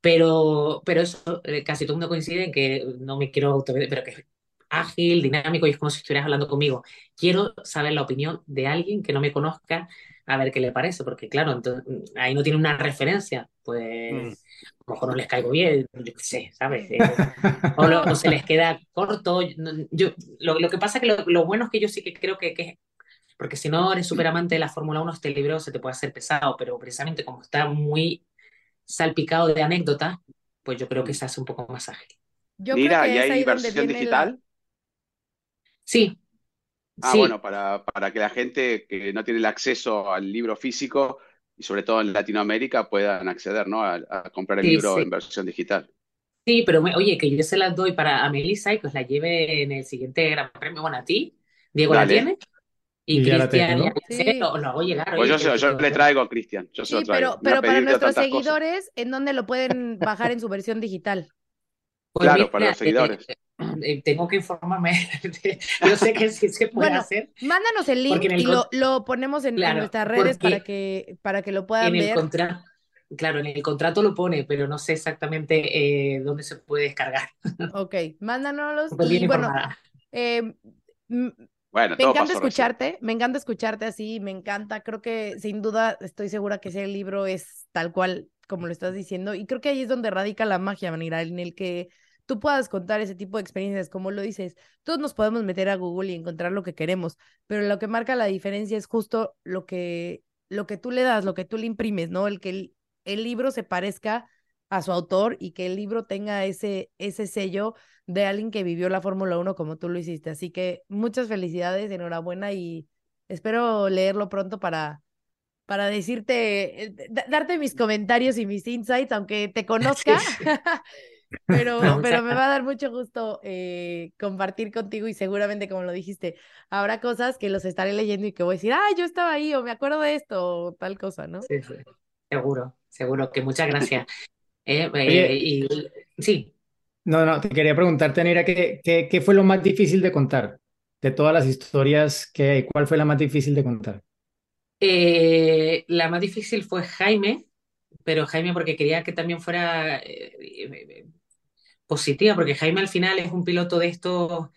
Pero, pero eso, eh, casi todo el mundo coincide en que no me quiero pero que ágil, dinámico y es como si estuvieras hablando conmigo. Quiero saber la opinión de alguien que no me conozca, a ver qué le parece, porque claro, entonces, ahí no tiene una referencia, pues mm. a lo mejor no les caigo bien, yo qué sé, ¿sabes? Eh, o, lo, o, se les queda corto. Yo, lo, lo que pasa es que lo, lo, bueno es que yo sí que creo que, que porque si no eres súper amante de la Fórmula 1, este libro se te puede hacer pesado, pero precisamente como está muy salpicado de anécdotas, pues yo creo que se hace un poco más ágil. Yo Mira, creo que ¿y hay versión digital? Sí. Ah, sí. bueno, para, para que la gente que no tiene el acceso al libro físico y sobre todo en Latinoamérica puedan acceder ¿no? a, a comprar el sí, libro sí. en versión digital. Sí, pero oye, que yo se las doy para a Melissa y que os la lleve en el siguiente Gran Premio. Bueno, a ti, Diego la tiene. Y, Cristian, lo, hago llegar. Pues yo, yo le traigo a Cristian. Sí, pero, pero para nuestros seguidores, ¿en dónde lo pueden bajar en su versión digital? Pues claro, para los seguidores. Eh, eh, tengo que informarme. yo sé que sí se puede hacer. Mándanos el link y lo, lo, ponemos en, nuestras redes para que, para que lo puedan ver. Claro, en el contrato lo pone, pero no sé exactamente eh, dónde se puede descargar. Ok, mándanos. y bueno, eh, bueno, me encanta escucharte, me encanta escucharte así, me encanta. Creo que sin duda estoy segura que ese libro es tal cual como lo estás diciendo. Y creo que ahí es donde radica la magia, Manira, en el que tú puedas contar ese tipo de experiencias, como lo dices. Todos nos podemos meter a Google y encontrar lo que queremos, pero lo que marca la diferencia es justo lo que, lo que tú le das, lo que tú le imprimes, ¿no? El que el libro se parezca a su autor y que el libro tenga ese, ese sello de alguien que vivió la Fórmula 1 como tú lo hiciste. Así que muchas felicidades, enhorabuena y espero leerlo pronto para, para decirte, eh, darte mis comentarios y mis insights, aunque te conozca. pero, pero me va a dar mucho gusto eh, compartir contigo y seguramente, como lo dijiste, habrá cosas que los estaré leyendo y que voy a decir, ah, yo estaba ahí o me acuerdo de esto o tal cosa, ¿no? Sí, sí. Seguro, seguro que muchas gracias. Eh, eh, y, sí. No, no, te quería preguntarte, Anira, ¿qué, qué, fue lo más difícil de contar? De todas las historias que hay, ¿cuál fue la más difícil de contar? Eh, la más difícil fue Jaime, pero Jaime porque quería que también fuera positiva, porque Jaime al final es un piloto de estos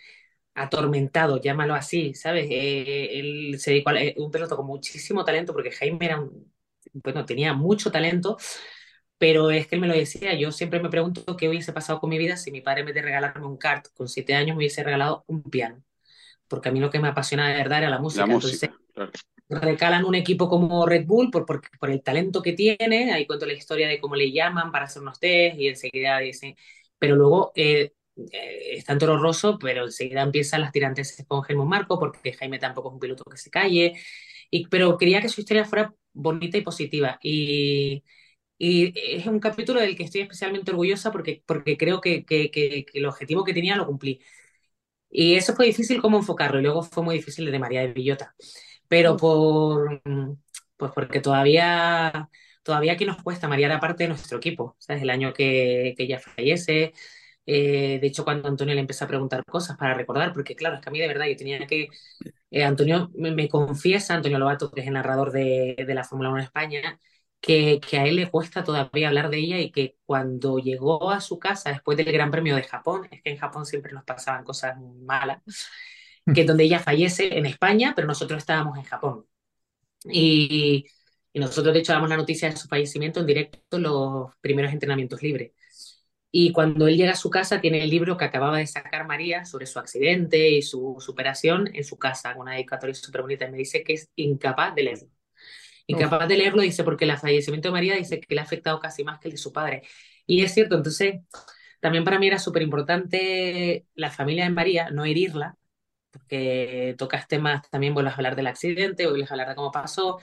atormentado, llámalo así, ¿sabes? él se dedicó a un piloto con muchísimo talento, porque Jaime era bueno, tenía mucho talento, pero es que él me lo decía, yo siempre me pregunto qué hubiese pasado con mi vida si mi padre en vez de regalarme un kart con siete años me hubiese regalado un piano, porque a mí lo que me apasiona de verdad era la música. Entonces, recalan un equipo como Red Bull por, por, por, el talento que tiene, ahí cuento la historia de cómo le llaman para hacer unos test y enseguida dicen, pero luego... Eh, eh, está en Toro Rosso, pero enseguida empiezan las tirantes con Helmut Marco, porque Jaime tampoco es un piloto que se calle, y, pero quería que su historia fuera bonita y positiva. Y, y es un capítulo del que estoy especialmente orgullosa porque, porque creo que, que, que, el objetivo que tenía lo cumplí. Y eso fue difícil cómo enfocarlo, y luego fue muy difícil de María de Villota. Pero por, pues porque todavía, todavía que nos cuesta, María era parte de nuestro equipo, ¿sabes? El año que, que ella fallece, eh, de hecho, cuando Antonio le empezó a preguntar cosas para recordar, porque claro, es que a mí de verdad yo tenía que... Eh, Antonio me, confiesa, Antonio Lobato, que es el narrador de, de la Fórmula 1 en España, que, que, a él le cuesta todavía hablar de ella y que cuando llegó a su casa después del Gran Premio de Japón, es que en Japón siempre nos pasaban cosas malas, que donde ella fallece en España, pero nosotros estábamos en Japón. Y, y nosotros de hecho damos la noticia de su fallecimiento en directo los primeros entrenamientos libres. Y cuando él llega a su casa, tiene el libro que acababa de sacar María sobre su accidente y su superación en su casa, una dedicatoria súper bonita. Y me dice que es incapaz de leerlo. Incapaz de leerlo, dice, porque el fallecimiento de María dice que le ha afectado casi más que el de su padre. Y es cierto, entonces, también para mí era súper importante la familia de María, no herirla, porque tocas temas, también vuelves a hablar del accidente, vuelves a hablar de cómo pasó.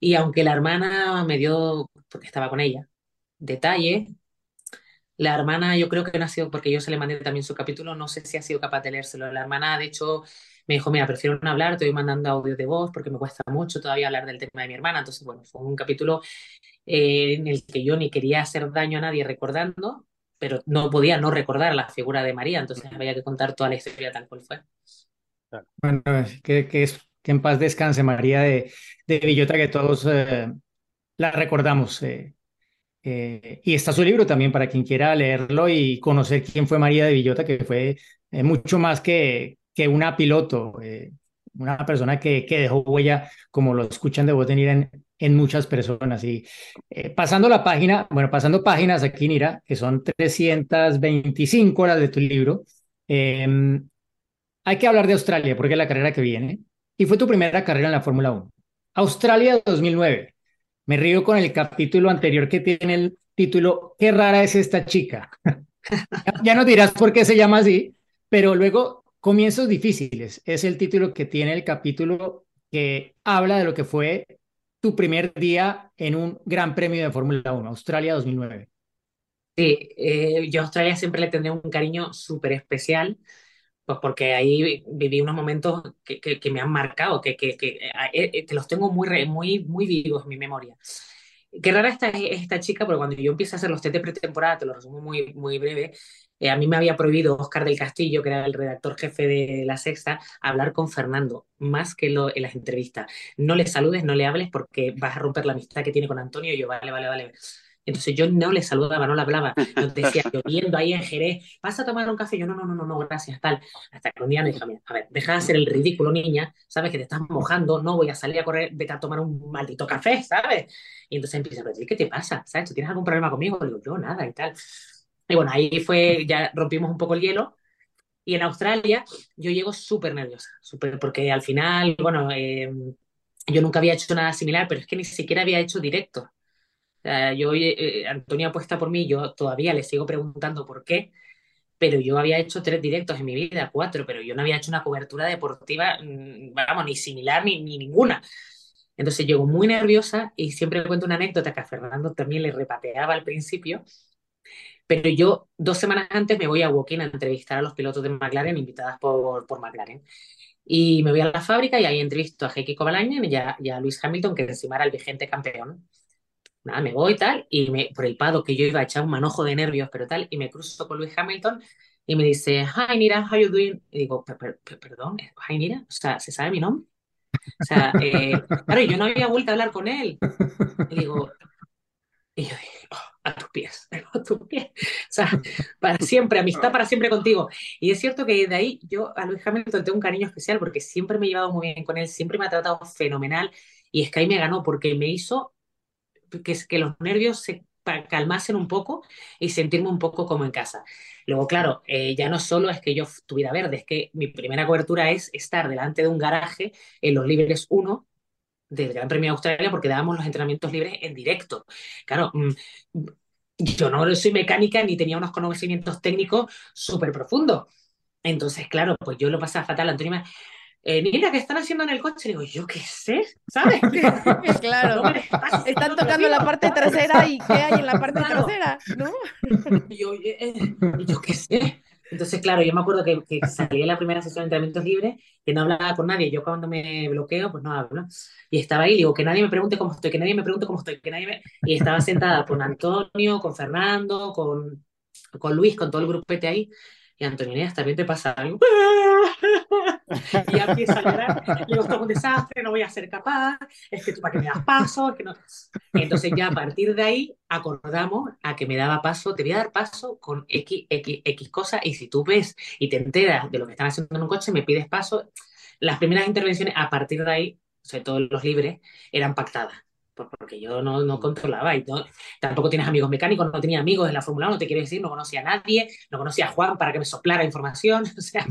Y aunque la hermana me dio, porque estaba con ella, detalle, la hermana, yo creo que no ha sido, porque yo se le mandé también su capítulo, no sé si ha sido capaz de leérselo. La hermana, de hecho, me dijo, mira, prefiero no hablar, te voy mandando audio de voz porque me cuesta mucho todavía hablar del tema de mi hermana. Entonces, bueno, fue un capítulo eh, en el que yo ni quería hacer daño a nadie recordando, pero no podía no recordar la figura de María, entonces había que contar toda la historia tal cual fue. Bueno, que, que, es, que en paz descanse María de, de Villota, que todos eh, la recordamos. Eh, eh, y está su libro también para quien quiera leerlo y conocer quién fue María de Villota, que fue eh, mucho más que, que una piloto, eh, una persona que, que, dejó huella, como lo escuchan de voz en, en muchas personas. Y pasando la página, bueno, pasando páginas aquí, Nira, que son 325 horas de tu libro, em, hay que hablar de Australia, porque es la carrera que viene, y fue tu primera carrera en la Fórmula 1. Australia 2009. Me río con el capítulo anterior que tiene el título Qué rara es esta chica. ya nos dirás por qué se llama así, pero luego Comienzos difíciles es el título que tiene el capítulo que habla de lo que fue tu primer día en un Gran Premio de Fórmula 1, Australia 2009. Sí, eh, yo a Australia siempre le tendré un cariño súper especial, pues porque ahí viví unos momentos que, que, que me han marcado, que, que, que, eh, que los tengo muy, muy, muy vivos en mi memoria. Qué rara esta, esta chica, porque cuando yo empiezo a hacer los test de pretemporada, te lo resumo muy, muy breve, eh, a mí me había prohibido Oscar del Castillo, que era el redactor jefe de La Sexta, hablar con Fernando, más que en las entrevistas. No le saludes, no le hables, porque vas a romper la amistad que tiene con Antonio. Y yo, vale, vale, vale. Entonces yo no le saludaba, no le hablaba. Nos decía, lloviendo ahí en Jerez, ¿vas a tomar un café? Yo, no, no, no, no, no, gracias, tal. Hasta que un día me dijo, a ver, deja de hacer el ridículo, niña, sabes que te estás mojando, no voy a salir a correr, vete a tomar un maldito café, ¿sabes? Y entonces empieza decir, ¿qué te pasa? ¿Sabes? ¿Tú tienes algún problema conmigo? Le digo, yo nada y tal. Y bueno, ahí fue, ya rompimos un poco el hielo. Y en Australia yo llego súper nerviosa, súper, porque al final, bueno, eh, yo nunca había hecho nada similar, pero es que ni siquiera había hecho directo yo, eh, Antonia apuesta por mí, yo todavía le sigo preguntando por qué, pero yo había hecho tres directos en mi vida, cuatro, pero yo no había hecho una cobertura deportiva, mm, vamos, ni similar ni, ni ninguna. Entonces llego muy nerviosa y siempre cuento una anécdota que a Fernando también le repateaba al principio, pero yo dos semanas antes me voy a Woking a entrevistar a los pilotos de McLaren invitadas por, por McLaren. Y me voy a la fábrica y ahí entrevisto a Heikki Kovalainen y a, y a Luis Hamilton, que encima era el vigente campeón nada, me voy tal, y me, por el pado que yo iba a echar un manojo de nervios, pero tal, y me cruzo con Luis Hamilton y me dice, hi Nira, how you doing? Y digo, perdón, hi Nira, o sea, ¿se sabe mi nombre? O sea, eh, claro, yo no había vuelto a hablar con él. Y digo, y yo dije, oh, a tus pies, a tus pies. O sea, para siempre, amistad para siempre contigo. Y es cierto que de ahí yo a Luis Hamilton tengo un cariño especial porque siempre me he llevado muy bien con él, siempre me ha tratado fenomenal. Y es que ahí me ganó porque me hizo que, que los nervios se calmasen un poco y sentirme un poco como en casa. Luego, claro, eh, ya no solo es que yo tuviera verde, es que mi primera cobertura es estar delante de un garaje en los libres 1 del Gran Premio de Australia porque dábamos los entrenamientos libres en directo. Claro, mm, yo no soy mecánica ni tenía unos conocimientos técnicos súper profundos. Entonces, claro, pues yo lo pasaba fatal. Antonio me eh, mira, ¿qué están haciendo en el coche? digo, yo qué sé, ¿sabes? claro, están tocando la parte trasera y ¿qué hay en la parte trasera? ¿No? yo, eh, yo qué sé. Entonces, claro, yo me acuerdo que, que salí en la primera sesión de entrenamientos libres, que no hablaba con nadie. Yo cuando me bloqueo, pues no hablo. Y estaba ahí, digo, que nadie me pregunte cómo estoy, que nadie me pregunte cómo estoy, que nadie me... Y estaba sentada con Antonio, con Fernando, con, con Luis, con todo el grupete ahí. Y Antonio, también te pasa algo? y ya empieza a llorar. Le digo, es un desastre, no voy a ser capaz, es que tú para que me das paso, que no. Entonces ya a partir de ahí acordamos a que me daba paso, te voy a dar paso con X, X, X cosas y si tú ves y te enteras de lo que están haciendo en un coche, me pides paso. Las primeras intervenciones a partir de ahí, sobre todo los libres, eran pactadas porque yo no, no controlaba y tampoco tienes amigos mecánicos, no tenía amigos en la Fórmula 1, te quiero decir, no conocía a nadie, no conocía a Juan para que me soplara información, o sea,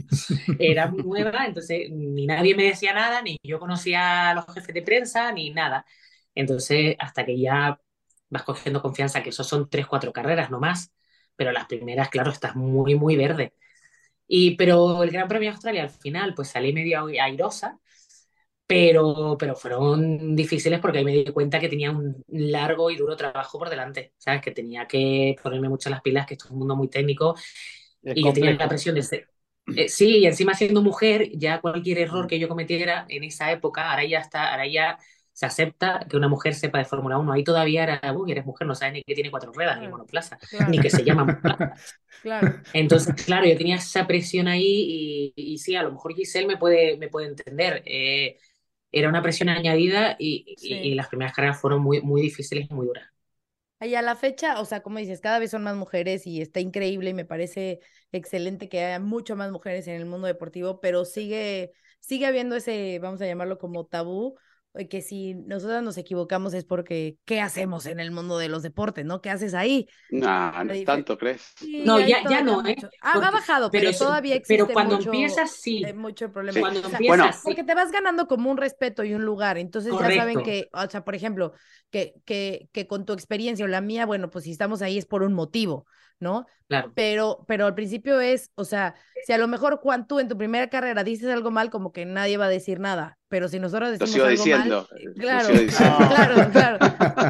era muy nueva, entonces ni nadie me decía nada, ni yo conocía a los jefes de prensa, ni nada. Entonces, hasta que ya vas cogiendo confianza, que eso son tres, cuatro carreras, no más, pero las primeras, claro, estás muy, muy verde. Y, pero el Gran Premio de Australia al final, pues salí medio airosa, pero, pero fueron difíciles porque ahí me di cuenta que tenía un largo y duro trabajo por delante, ¿sabes? Que tenía que ponerme mucho las pilas, que esto es un mundo muy técnico y yo tenía la presión de ser... Eh, sí, y encima siendo mujer, ya cualquier error que yo cometiera en esa época, ahora ya está, ahora ya se acepta que una mujer sepa de Fórmula 1. Ahí todavía era, uy, eres mujer, no sabes ni que tiene cuatro ruedas, ni monoplaza, ni que se llama monoplaza. Claro. Entonces, claro, yo tenía esa presión ahí y, y, sí, a lo mejor Giselle me puede, me puede entender. Eh, era una presión añadida y, y, las primeras carreras fueron muy, muy difíciles y muy duras. Y a la fecha, o sea, como dices, cada vez son más mujeres y está increíble y me parece excelente que haya mucho más mujeres en el mundo deportivo, pero sigue, sigue habiendo ese, vamos a llamarlo como tabú, que si nosotros nos equivocamos es porque ¿qué hacemos en el mundo de los deportes, no? ¿Qué haces ahí? No, no tanto, ¿crees? no, ya, ya no, ¿eh? Ah, ha bajado, pero, todavía existe Pero cuando empiezas, sí. Mucho problema. Cuando empiezas, Porque te vas ganando como un respeto y un lugar, entonces ya saben que, o sea, por ejemplo, que, que, que con tu experiencia o la mía, bueno, pues si estamos ahí es por un motivo, ¿no? Claro. Pero, pero al principio es, o sea, si a lo mejor Juan, tú en tu primera carrera dices algo mal, como que nadie va a decir nada pero si nosotros Lo decimos sigo algo diciendo. mal, eh, lo claro, sigo diciendo. claro, claro.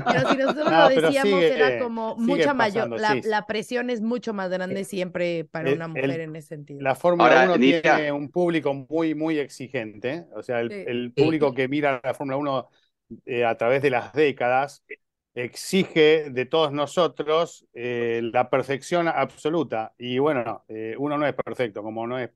Pero si nosotros No, lo decíamos, sigue- era como sigue mucha mayor, pasando, la, sí. la presión es mucho más grande siempre para el- una el- mujer en ese sentido. La Fórmula Ahora, 1 Nita- tiene un público muy, muy exigente. O sea, el, Sí. el público que mira la Fórmula 1 eh, a través de las décadas exige de todos nosotros eh, la perfección absoluta. Y bueno, eh, uno no es perfecto, como no es,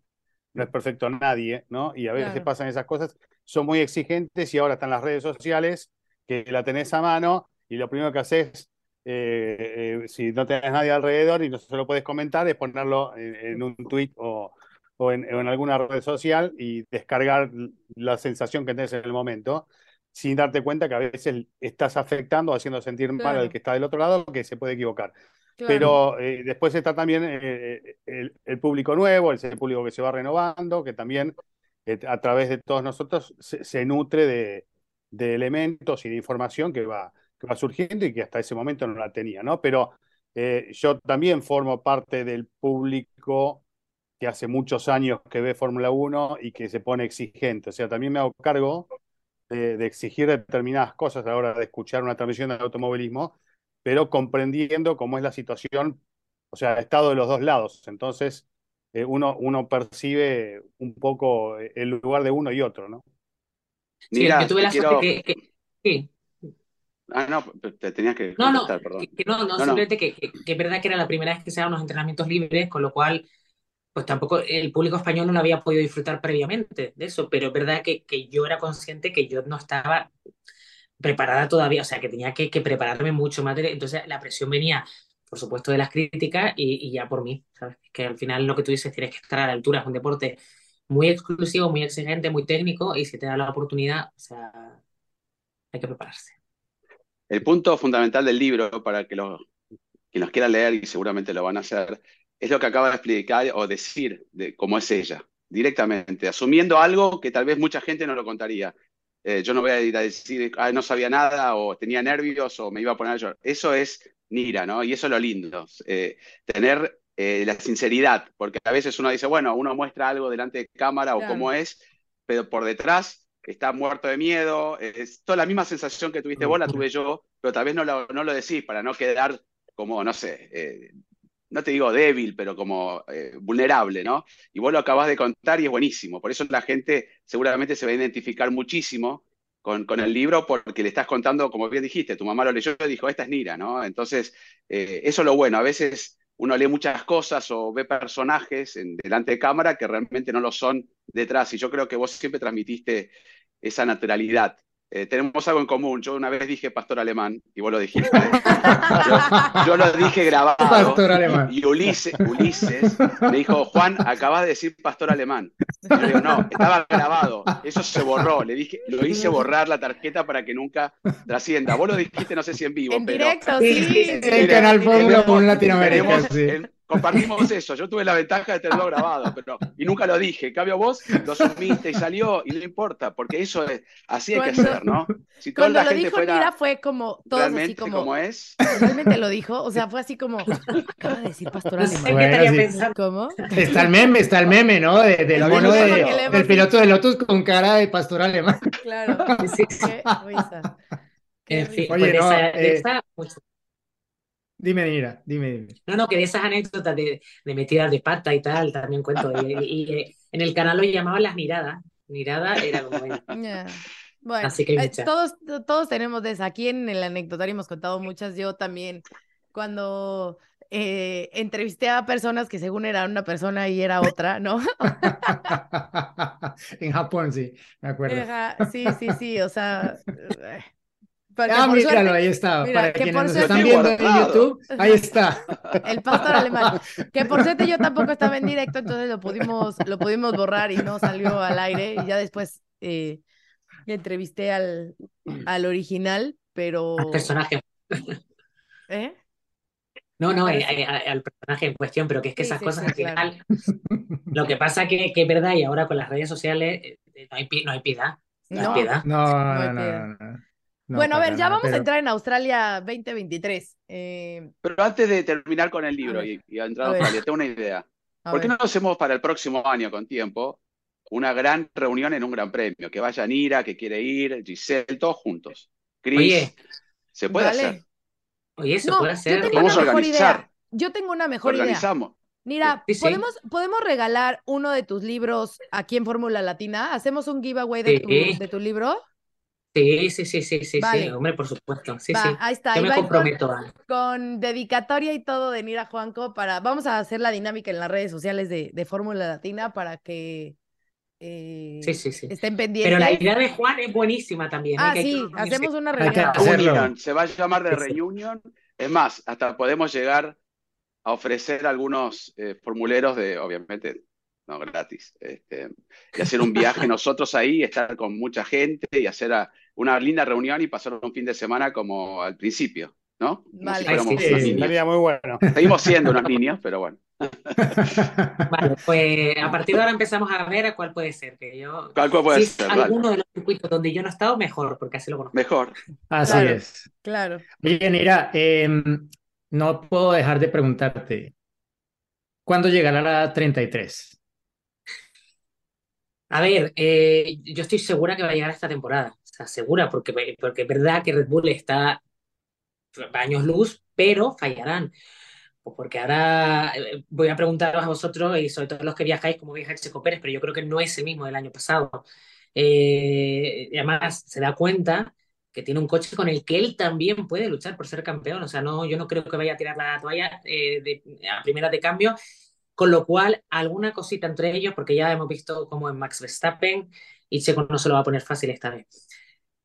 no es perfecto nadie, ¿no? Y a veces Claro. pasan esas cosas, son muy exigentes y ahora están las redes sociales que la tenés a mano y lo primero que haces, eh, eh, si no tenés nadie alrededor y no se lo puedes comentar, es ponerlo en, en un tweet o, o en, o en alguna red social y descargar la sensación que tenés en el momento, sin darte cuenta que a veces estás afectando, haciendo sentir mal Claro. al que está del otro lado, que se puede equivocar. Claro. Pero eh, después está también eh, el, el público nuevo, el, el público que se va renovando, que también a través de todos nosotros se, nutre de, elementos y de información que va, que va surgiendo y que hasta ese momento no la tenía, ¿no? Pero eh, yo también formo parte del público que hace muchos años que ve Fórmula 1 y que se pone exigente. O sea, también me hago cargo de, exigir determinadas cosas a la hora de escuchar una transmisión de automovilismo, pero comprendiendo cómo es la situación, o sea, estado de los dos lados. Entonces, eh, uno, uno percibe un poco el lugar de uno y otro, ¿no? Sí, Mira, yo tuve la quiero- suerte que, que- sí. Ah, no, te tenías que No, no, contestar, perdón. que, que no, no, No, no. simplemente que, que, que es verdad que era la primera vez que se daban unos entrenamientos libres, con lo cual, pues tampoco el público español no lo había podido disfrutar previamente de eso, pero es verdad que, que yo era consciente que yo no estaba preparada todavía, o sea, que tenía que, que prepararme mucho más, de- entonces la presión venía, por supuesto, de las críticas y, ya por mí. Que al final lo que tú dices, tienes que estar a la altura, es un deporte muy exclusivo, muy exigente, muy técnico, y si te da la oportunidad, o hay que prepararse. El punto fundamental del libro, para que los, quien los quiera leer, y seguramente lo van a hacer, es lo que acaba de explicar o decir de cómo es ella, directamente, asumiendo algo que tal vez mucha gente no lo contaría. Eh, yo no voy a ir a decir, "Ah, no sabía nada, o tenía nervios, o me iba a poner a llorar. Eso es Nira, ¿no? Y eso es lo lindo, eh, tener eh, la sinceridad, porque a veces uno dice, bueno, uno muestra algo delante de cámara o cómo es, pero por detrás está muerto de miedo, es toda la misma sensación que tuviste vos la tuve yo, pero tal vez no lo, no lo decís para no quedar como, no sé, eh, no te digo débil, pero como eh, vulnerable, ¿no? Y vos lo acabás de contar y es buenísimo, por eso la gente seguramente se va a identificar muchísimo con, con el libro porque le estás contando, como bien dijiste, tu mamá lo leyó y dijo, esta es Nira, ¿no? Entonces, eh, eso es lo bueno, a veces uno lee muchas cosas o ve personajes en, delante de cámara que realmente no lo son detrás. Y yo creo que vos siempre transmitiste esa naturalidad. Eh, tenemos algo en común. Yo una vez dije pastor alemán y vos lo dijiste. Yo, yo lo dije grabado. Pastor alemán. Y Ulises, Ulises me dijo, Juan, acabas de decir pastor alemán. Y yo le digo, no, estaba grabado. Eso se borró. Le dije, lo hice borrar la tarjeta para que nunca trascienda. Vos lo dijiste, no sé si en vivo, En pero directo, Sí, sí. sí, sí. El canal Fórmula 1 Latinoamérica, tenemos- sí. en- compartimos eso. Yo tuve la ventaja de tenerlo grabado, pero y nunca lo dije. En cambio, vos lo sumiste y salió, y no importa, porque eso es, así hay que hacer, ¿no? Si toda Cuando la lo gente dijo fuera Nira fue como, todos así como, como es, realmente lo dijo, o sea, fue así como, acaba de decir pastor No sé alemán. qué Bueno, estaría sí. pensando. ¿Cómo? Está el meme, está el meme, ¿no? De- del mono de- hemos del piloto de Lotus con cara de pastor alemán. Claro, Sí, sí. qué risa. Qué En fin, risa. Oye, pues no, esa- eh, esa, mucho. Dime, Nira, dime, dime. No, no, que de esas anécdotas de, de metidas de pata y tal, también cuento. Y, y- y, eh, en el canal lo llamaban las miradas. Mirada era como. Ya. Bueno, Así que eh, muchas. todos, todos tenemos de esas. Aquí en el anecdotario hemos contado muchas. Yo también, cuando eh, entrevisté a personas que según era una persona y era otra, ¿no? En Japón, sí, me acuerdo. Sí, sí, sí, o sea. porque Ah, míralo, suerte, ahí está. mira, Para que quienes nos suerte- están viendo en. YouTube, ahí está. el pastor alemán, que por suerte yo tampoco estaba en directo, entonces lo pudimos, lo pudimos borrar y no salió al aire. Y ya después eh, entrevisté al, al original, pero. Al personaje. ¿Eh? No, no, eh, eh, al personaje en cuestión, pero que es que Sí, esas sí, cosas sí, al claro. final. Lo que pasa que, que es verdad, y ahora con las redes sociales eh, no hay, no hay piedad. No hay No. piedad. No, No no. No, no. No, bueno, a ver, ya nada, vamos a entrar en Australia 2023. Eh, pero antes de terminar con el libro y, y entrar A a ver. Australia, tengo una idea. a ¿Por qué ver. no lo hacemos para el próximo año con tiempo? una gran reunión en un gran premio, que vaya Nira, que quiere ir, Giselle, todos juntos. Chris, se puede hacer. Oye, se puede hacer. Yo tengo Vamos una a mejor organizar. idea. Yo tengo una mejor Organizamos. idea. Mira, Sí, sí. ¿podemos, ¿podemos regalar uno de tus libros aquí en Fórmula Latina? ¿Hacemos un giveaway de, tu, Sí. de tu libro? Sí, sí, sí, sí, sí, Vale. sí, hombre, por supuesto. Sí, Va, sí. ahí está. Yo me con- comprometo a. con dedicatoria y todo de Nira Juanco para. Vamos a hacer la dinámica en las redes sociales de, de Fórmula Latina para que eh, Sí, sí, sí. estén pendientes. Pero la idea de Juan es buenísima también. ¿eh? Ah, que sí, hacemos una reunión. se va a llamar de. Reunion. Es más, hasta podemos llegar a ofrecer algunos eh, formuleros de, obviamente, no gratis, este, y hacer un viaje nosotros ahí, estar con mucha gente y hacer a- una linda reunión y pasar un fin de semana como al principio, ¿no? Como si sí, estaría muy bueno. Seguimos siendo unos niños, pero bueno. Vale, pues a partir de ahora empezamos a ver a cuál puede ser. Que yo, ¿Cuál cuál puede si ser? Alguno de los circuitos donde yo no he estado, mejor, porque así lo conozco. Mejor. Así Claro. es. Claro. Oye, Nira, em, no puedo dejar de preguntarte, ¿cuándo llegará la 33? A ver, eh, yo estoy segura que va a llegar esta temporada. O sea, segura, porque, porque es verdad que Red Bull está años luz, pero fallarán. Pues porque ahora eh, voy a preguntaros a vosotros y sobre todo los que viajáis, cómo viaja Checo Pérez, pero yo creo que no es el mismo del año pasado. Eh, y además se da cuenta que tiene un coche con el que él también puede luchar por ser campeón. O sea, no, yo no creo que vaya a tirar la toalla eh, de, a primera de cambio. Con lo cual, alguna cosita entre ellos, porque ya hemos visto cómo es Max Verstappen y Checo no se lo va a poner fácil esta vez.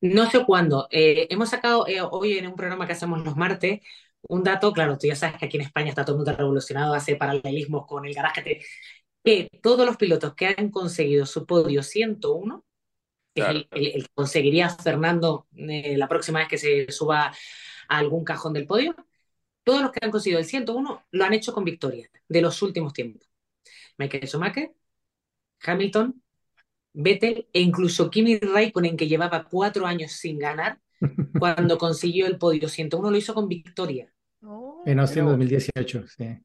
No sé cuándo. Eh, hemos sacado eh, hoy en un programa que hacemos los martes un dato, claro, tú ya sabes que aquí en España está todo el mundo revolucionado, hace paralelismos con el garaje, que, que todos los pilotos que han conseguido su podio 101, que Claro. es el, el- el que conseguiría Fernando eh, la próxima vez que se suba a algún cajón del podio, todos los que han conseguido el 101 lo han hecho con victoria de los últimos tiempos. Michael Schumacher, Hamilton, Vettel e incluso Kimi Raikkonen, que llevaba cuatro años sin ganar, cuando consiguió el podio 101 lo hizo con victoria. Oh, En Austin vos. 2018, sí.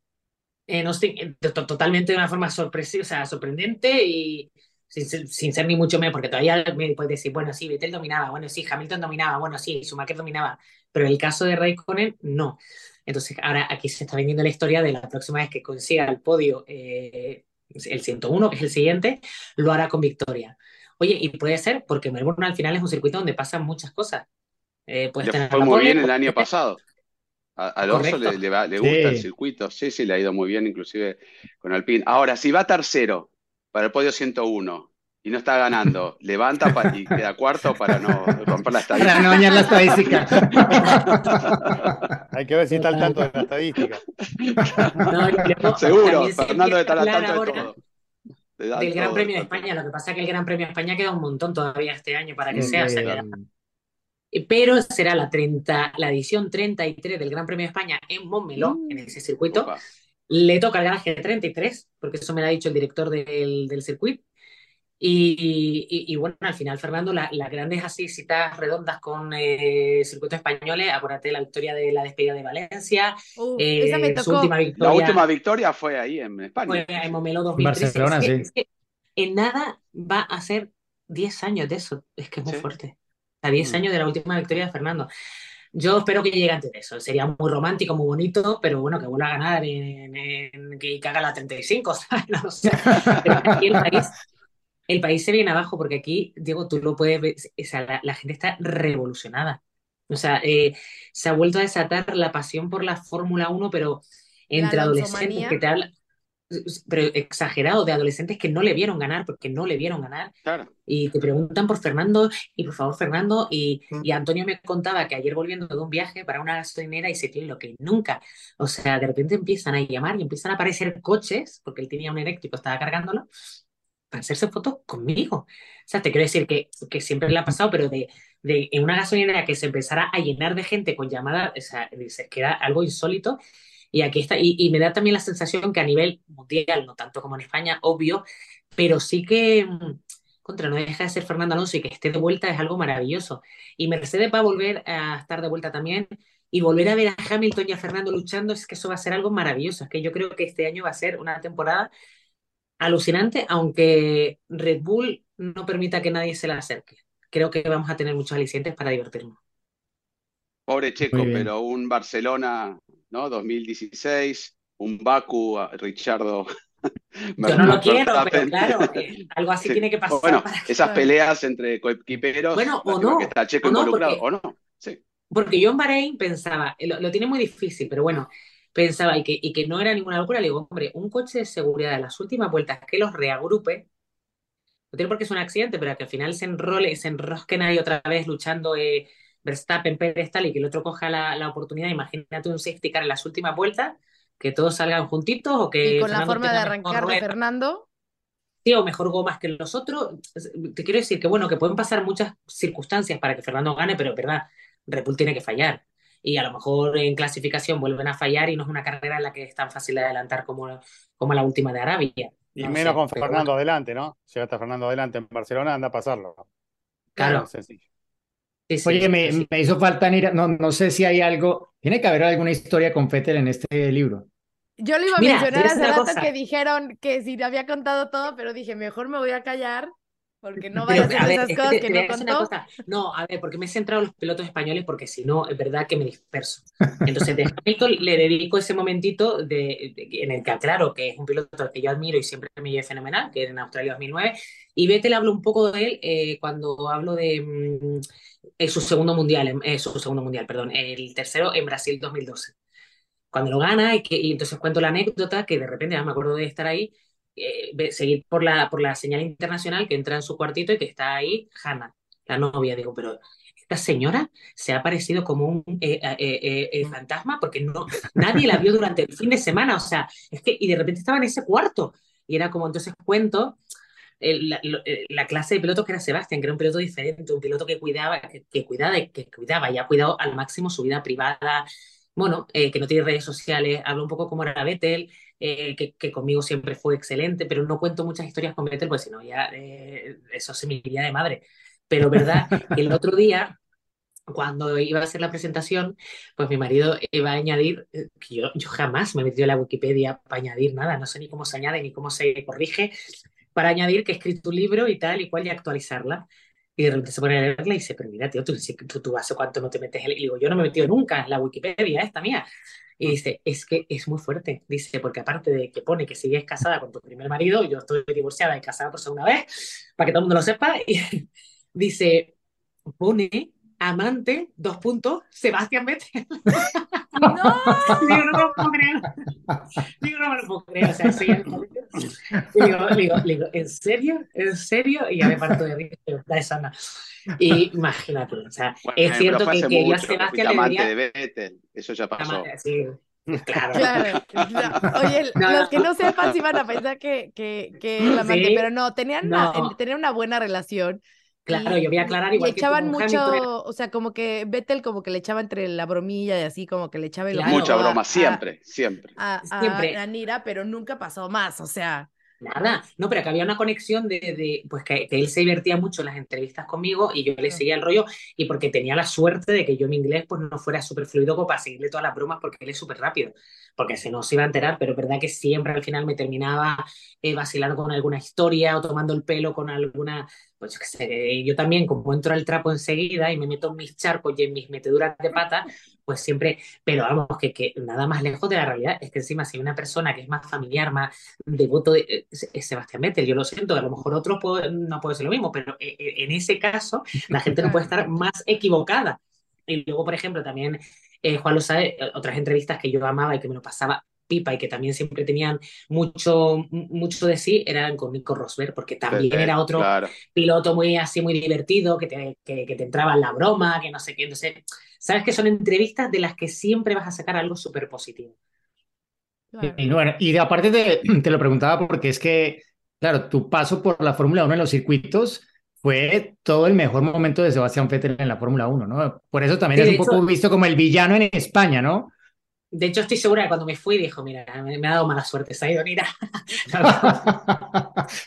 En Austin, eh, to- totalmente de una forma sorpresiva, o sea, sorprendente y sin, ser- sin ser ni mucho menos, porque todavía me puedes decir, bueno, sí, Vettel dominaba, bueno, sí, Hamilton dominaba, bueno, sí, Schumacher dominaba, pero el caso de Raikkonen, no. Entonces, ahora aquí se está vendiendo la historia de la próxima vez que consiga el podio, eh, el 101, que es el siguiente, lo hará con victoria. Oye, y puede ser, porque Melbourne al final es un circuito donde pasan muchas cosas. Eh, Le tener fue muy pole, bien el año tener- pasado. A, a Alonso Correcto. le, le va- le Sí. gusta el circuito. Sí, sí, le ha ido muy bien, inclusive con Alpine. Ahora, si va tercero para el podio 101 y no está ganando, levanta pa- y queda cuarto para no romper la Para no estadística. dañar la estadística. Hay que ver si está al tanto de la estadística. No, y luego Seguro, Fernando está al tanto de todo. Del Gran todo, Premio de. España. Lo que pasa es que el Gran Premio de España queda un montón todavía este año para que Sí, sea. o sea, queda- eh, Pero será la, 30, la edición 33 del Gran Premio de España en Montmeló, Mm. en ese circuito. Opa. Le toca el garaje 33, porque eso me lo ha dicho el director del, del circuito. Y, y- y bueno, al final, Fernando, la- las grandes así citas redondas con eh, circuitos españoles, acuérdate de la victoria de la despedida de Valencia, uh, eh, esa me su tocó. última La victoria última victoria fue ahí en España. fue en Montmeló 2013. Barcelona, Es que- sí. es que en nada va a ser 10 años de eso, es que es muy Sí. fuerte. A 10 Mm. años de la última victoria de Fernando. Yo espero que llegue antes de eso. Sería muy romántico, muy bonito, pero bueno, que vuelva a ganar en, en- que haga la 35, ¿sabes? No lo sé. Pero aquí el país, el país se viene abajo porque aquí, Diego, tú lo puedes ver, o sea, la, la gente está revolucionada. O sea, eh, se ha vuelto a desatar la pasión por la Fórmula 1, pero entre adolescentes que te hablan, pero exagerado, de adolescentes que no le vieron ganar, porque no le vieron ganar, Claro. y te preguntan por Fernando, y por favor, Fernando, y, Mm. y Antonio me contaba que ayer volviendo de un viaje para una gasolinera y se tiene lo que nunca, o sea, de repente empiezan a llamar y empiezan a aparecer coches, porque él tenía un eléctrico, estaba cargándolo, para hacerse fotos conmigo. O sea, te quiero decir que, que siempre le ha pasado, pero de, de en una gasolinera que se empezara a llenar de gente con llamadas, o sea, dices que era algo insólito. Y aquí está, y, y me da también la sensación que a nivel mundial, no tanto como en España, obvio, pero sí que, mm, contra, no deja de ser Fernando Alonso y que esté de vuelta es algo maravilloso. Y Mercedes va a volver a estar de vuelta también y volver a ver a Hamilton y a Fernando luchando, es que eso va a ser algo maravilloso. Es que yo creo que este año va a ser una temporada alucinante, aunque Red Bull no permita que nadie se la acerque. Creo que vamos a tener muchos alicientes para divertirnos. Pobre Checo, pero un Barcelona, ¿no? 2016, un Baku, Richardo. Yo no lo quiero, pero claro, eh, algo así tiene que pasar. Bueno, esas peleas entre coequiperos, bueno, o no, que está Checo involucrado, o no. Sí. Porque yo en Bahrein pensaba, lo, lo, tiene muy difícil, pero bueno, pensaba y que, y que no era ninguna locura. Le digo, hombre, un coche de seguridad en las últimas vueltas que los reagrupe, no tiene por qué ser un accidente, pero que al final se enrole, se enrosquen ahí otra vez luchando eh, Verstappen, Pérez, tal, y que el otro coja la, la, oportunidad. Imagínate un safety car en las últimas vueltas, que todos salgan juntitos o que. Y con Fernando la forma de arrancar de Fernando. Sí, o mejor gomas que los otros. Te quiero decir que, bueno, que pueden pasar muchas circunstancias para que Fernando gane, pero es verdad, Red Bull tiene que fallar y a lo mejor en clasificación vuelven a fallar y no es una carrera en la que es tan fácil de adelantar como, como la última de Arabia. Y menos con Fernando adelante, ¿no? Si hasta Fernando adelante en Barcelona, anda a pasarlo. Claro. sencillo. Oye, me, me, hizo falta, no, no sé si hay algo, tiene que haber alguna historia con Fettel en este libro. Yo lo iba a mencionar hace rato que dijeron que si había contado todo, pero dije, mejor me voy a callar porque no vaya a hacer esas cosas que no contó. No, a ver, porque me he centrado en los pilotos españoles, porque si no, es verdad que me disperso. Entonces, de Hamilton le dedico ese momentito de, en el que aclaro que es un piloto al que yo admiro y siempre me lleve fenomenal, que era en Australia 2009. Y Vettel hablo un poco de él eh, cuando hablo de mm, su segundo mundial, eh, su segundo mundial, perdón, el tercero en Brasil 2012. Cuando lo gana y, que, y entonces cuento la anécdota que de repente ya me acuerdo de estar ahí eh, seguir por la, por la señal internacional que entra en su cuartito y que está ahí Hannah, la novia. Digo, pero esta señora se ha aparecido como un eh, eh, eh, fantasma porque no, nadie la vio durante el fin de semana. O sea, es que, y de repente estaba en ese cuarto. Y era como, entonces cuento. La, la, clase de piloto que era Sebastián, que era un piloto diferente, un piloto que cuidaba, que, que cuidaba, que cuidaba y ha cuidado al máximo su vida privada, bueno, que no tiene redes sociales, habla un poco como era Vettel, eh, que, conmigo siempre fue excelente, pero no cuento muchas historias con Vettel, pues si no, ya eh, eso se me iría de madre. Pero verdad, el otro día, cuando iba a hacer la presentación, pues mi marido iba a añadir, eh, que yo, yo jamás me he metido en la Wikipedia para añadir nada, no sé ni cómo se añade ni cómo se corrige, para añadir que he escrito un libro y tal y cual y actualizarla. Y de repente se pone a leerla y dice, pero mira, tío, tú, tú, tú hace cuánto no te metes. Y digo, yo no me he metido nunca en la Wikipedia esta mía. Y dice, es que es muy fuerte. Dice, porque aparte de que pone que sigues casada con tu primer marido, yo estoy divorciada y casada por segunda vez, para que todo el mundo lo sepa, y dice, pone amante, dos puntos, Sebastián Vettel. ¡No! digo, no me lo puedo creer. Digo, no me lo puedo creer. O sea, sí, digo, digo, digo, ¿en serio? ¿En serio? Y ya me parto de risa, da sana. Y imagínate, o sea, bueno, es cierto que, que yo a Sebastián le diría... de Vettel, eso ya pasó. Sí. Claro. claro. Oye, no. los que no sepan si van a pensar que, que, que el amante, ¿Sí? pero no, tenían, no. Una, tenían una buena relación. Claro, yo voy a aclarar igual y echaban mucho, Hamilton. o sea, como que Vettel como que le echaba entre la bromilla y así, como que le echaba el claro. Mucha broma, siempre, siempre. A, a, siempre. a Nira, pero nunca pasó más, o sea. Nada, no, pero que había una conexión de, de pues que, que, él se divertía mucho en las entrevistas conmigo y yo le seguía el rollo y porque tenía la suerte de que yo en inglés pues no fuera súper fluido como para seguirle todas las bromas porque él es súper rápido, porque se nos iba a enterar, pero es verdad que siempre al final me terminaba eh, vacilando con alguna historia o tomando el pelo con alguna, pues yo qué sé, yo también como entro al trapo enseguida y me meto en mis charcos y en mis meteduras de pata, pues siempre, pero vamos, que, que nada más lejos de la realidad es que encima si hay una persona que es más familiar, más devoto, de, es, es Sebastián Vettel, yo lo siento, a lo mejor otro puede, no puede ser lo mismo, pero en ese caso la gente no puede estar más equivocada. Y luego, por ejemplo, también eh, Juan lo sabe, otras entrevistas que yo amaba y que me lo pasaba pipa y que también siempre tenían mucho, mucho de sí, eran con Nico Rosberg, porque también sí, era otro claro. piloto muy así, muy divertido, que te, que, que te entraba en la broma, que no sé qué. Entonces, sabes que son entrevistas de las que siempre vas a sacar algo súper positivo. Claro. Y, bueno, y aparte de, te lo preguntaba porque es que, claro, tu paso por la Fórmula 1 en los circuitos fue todo el mejor momento de Sebastián Vettel en la Fórmula 1, ¿no? Por eso también sí, es un poco hecho, visto como el villano en España, ¿no? De hecho, estoy segura que cuando me fui dijo, mira, me, me ha dado mala suerte, se ha ido, mira.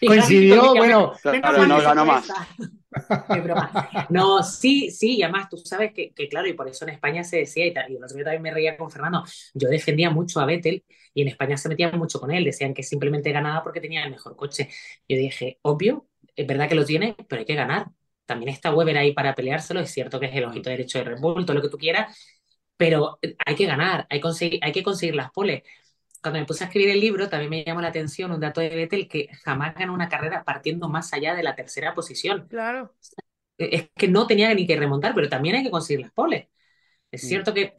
Coincidió, bueno. Claro, no ganó más. No, sí, sí, y además tú sabes que, que, claro, y por eso en España se decía, y, tal, y el otro día también me reía con Fernando, yo defendía mucho a Vettel y en España se metían mucho con él, decían que simplemente ganaba porque tenía el mejor coche. Yo dije, obvio, es verdad que lo tiene, pero hay que ganar. También está Weber ahí para peleárselo, es cierto que es el ojito derecho de Red Bull, todo lo que tú quieras, pero hay que ganar, hay, hay que conseguir las poles cuando me puse a escribir el libro, también me llamó la atención un dato de Vettel que jamás ganó una carrera partiendo más allá de la tercera posición. Claro. Es que no tenía ni que remontar, pero también hay que conseguir las poles. Es mm. cierto que.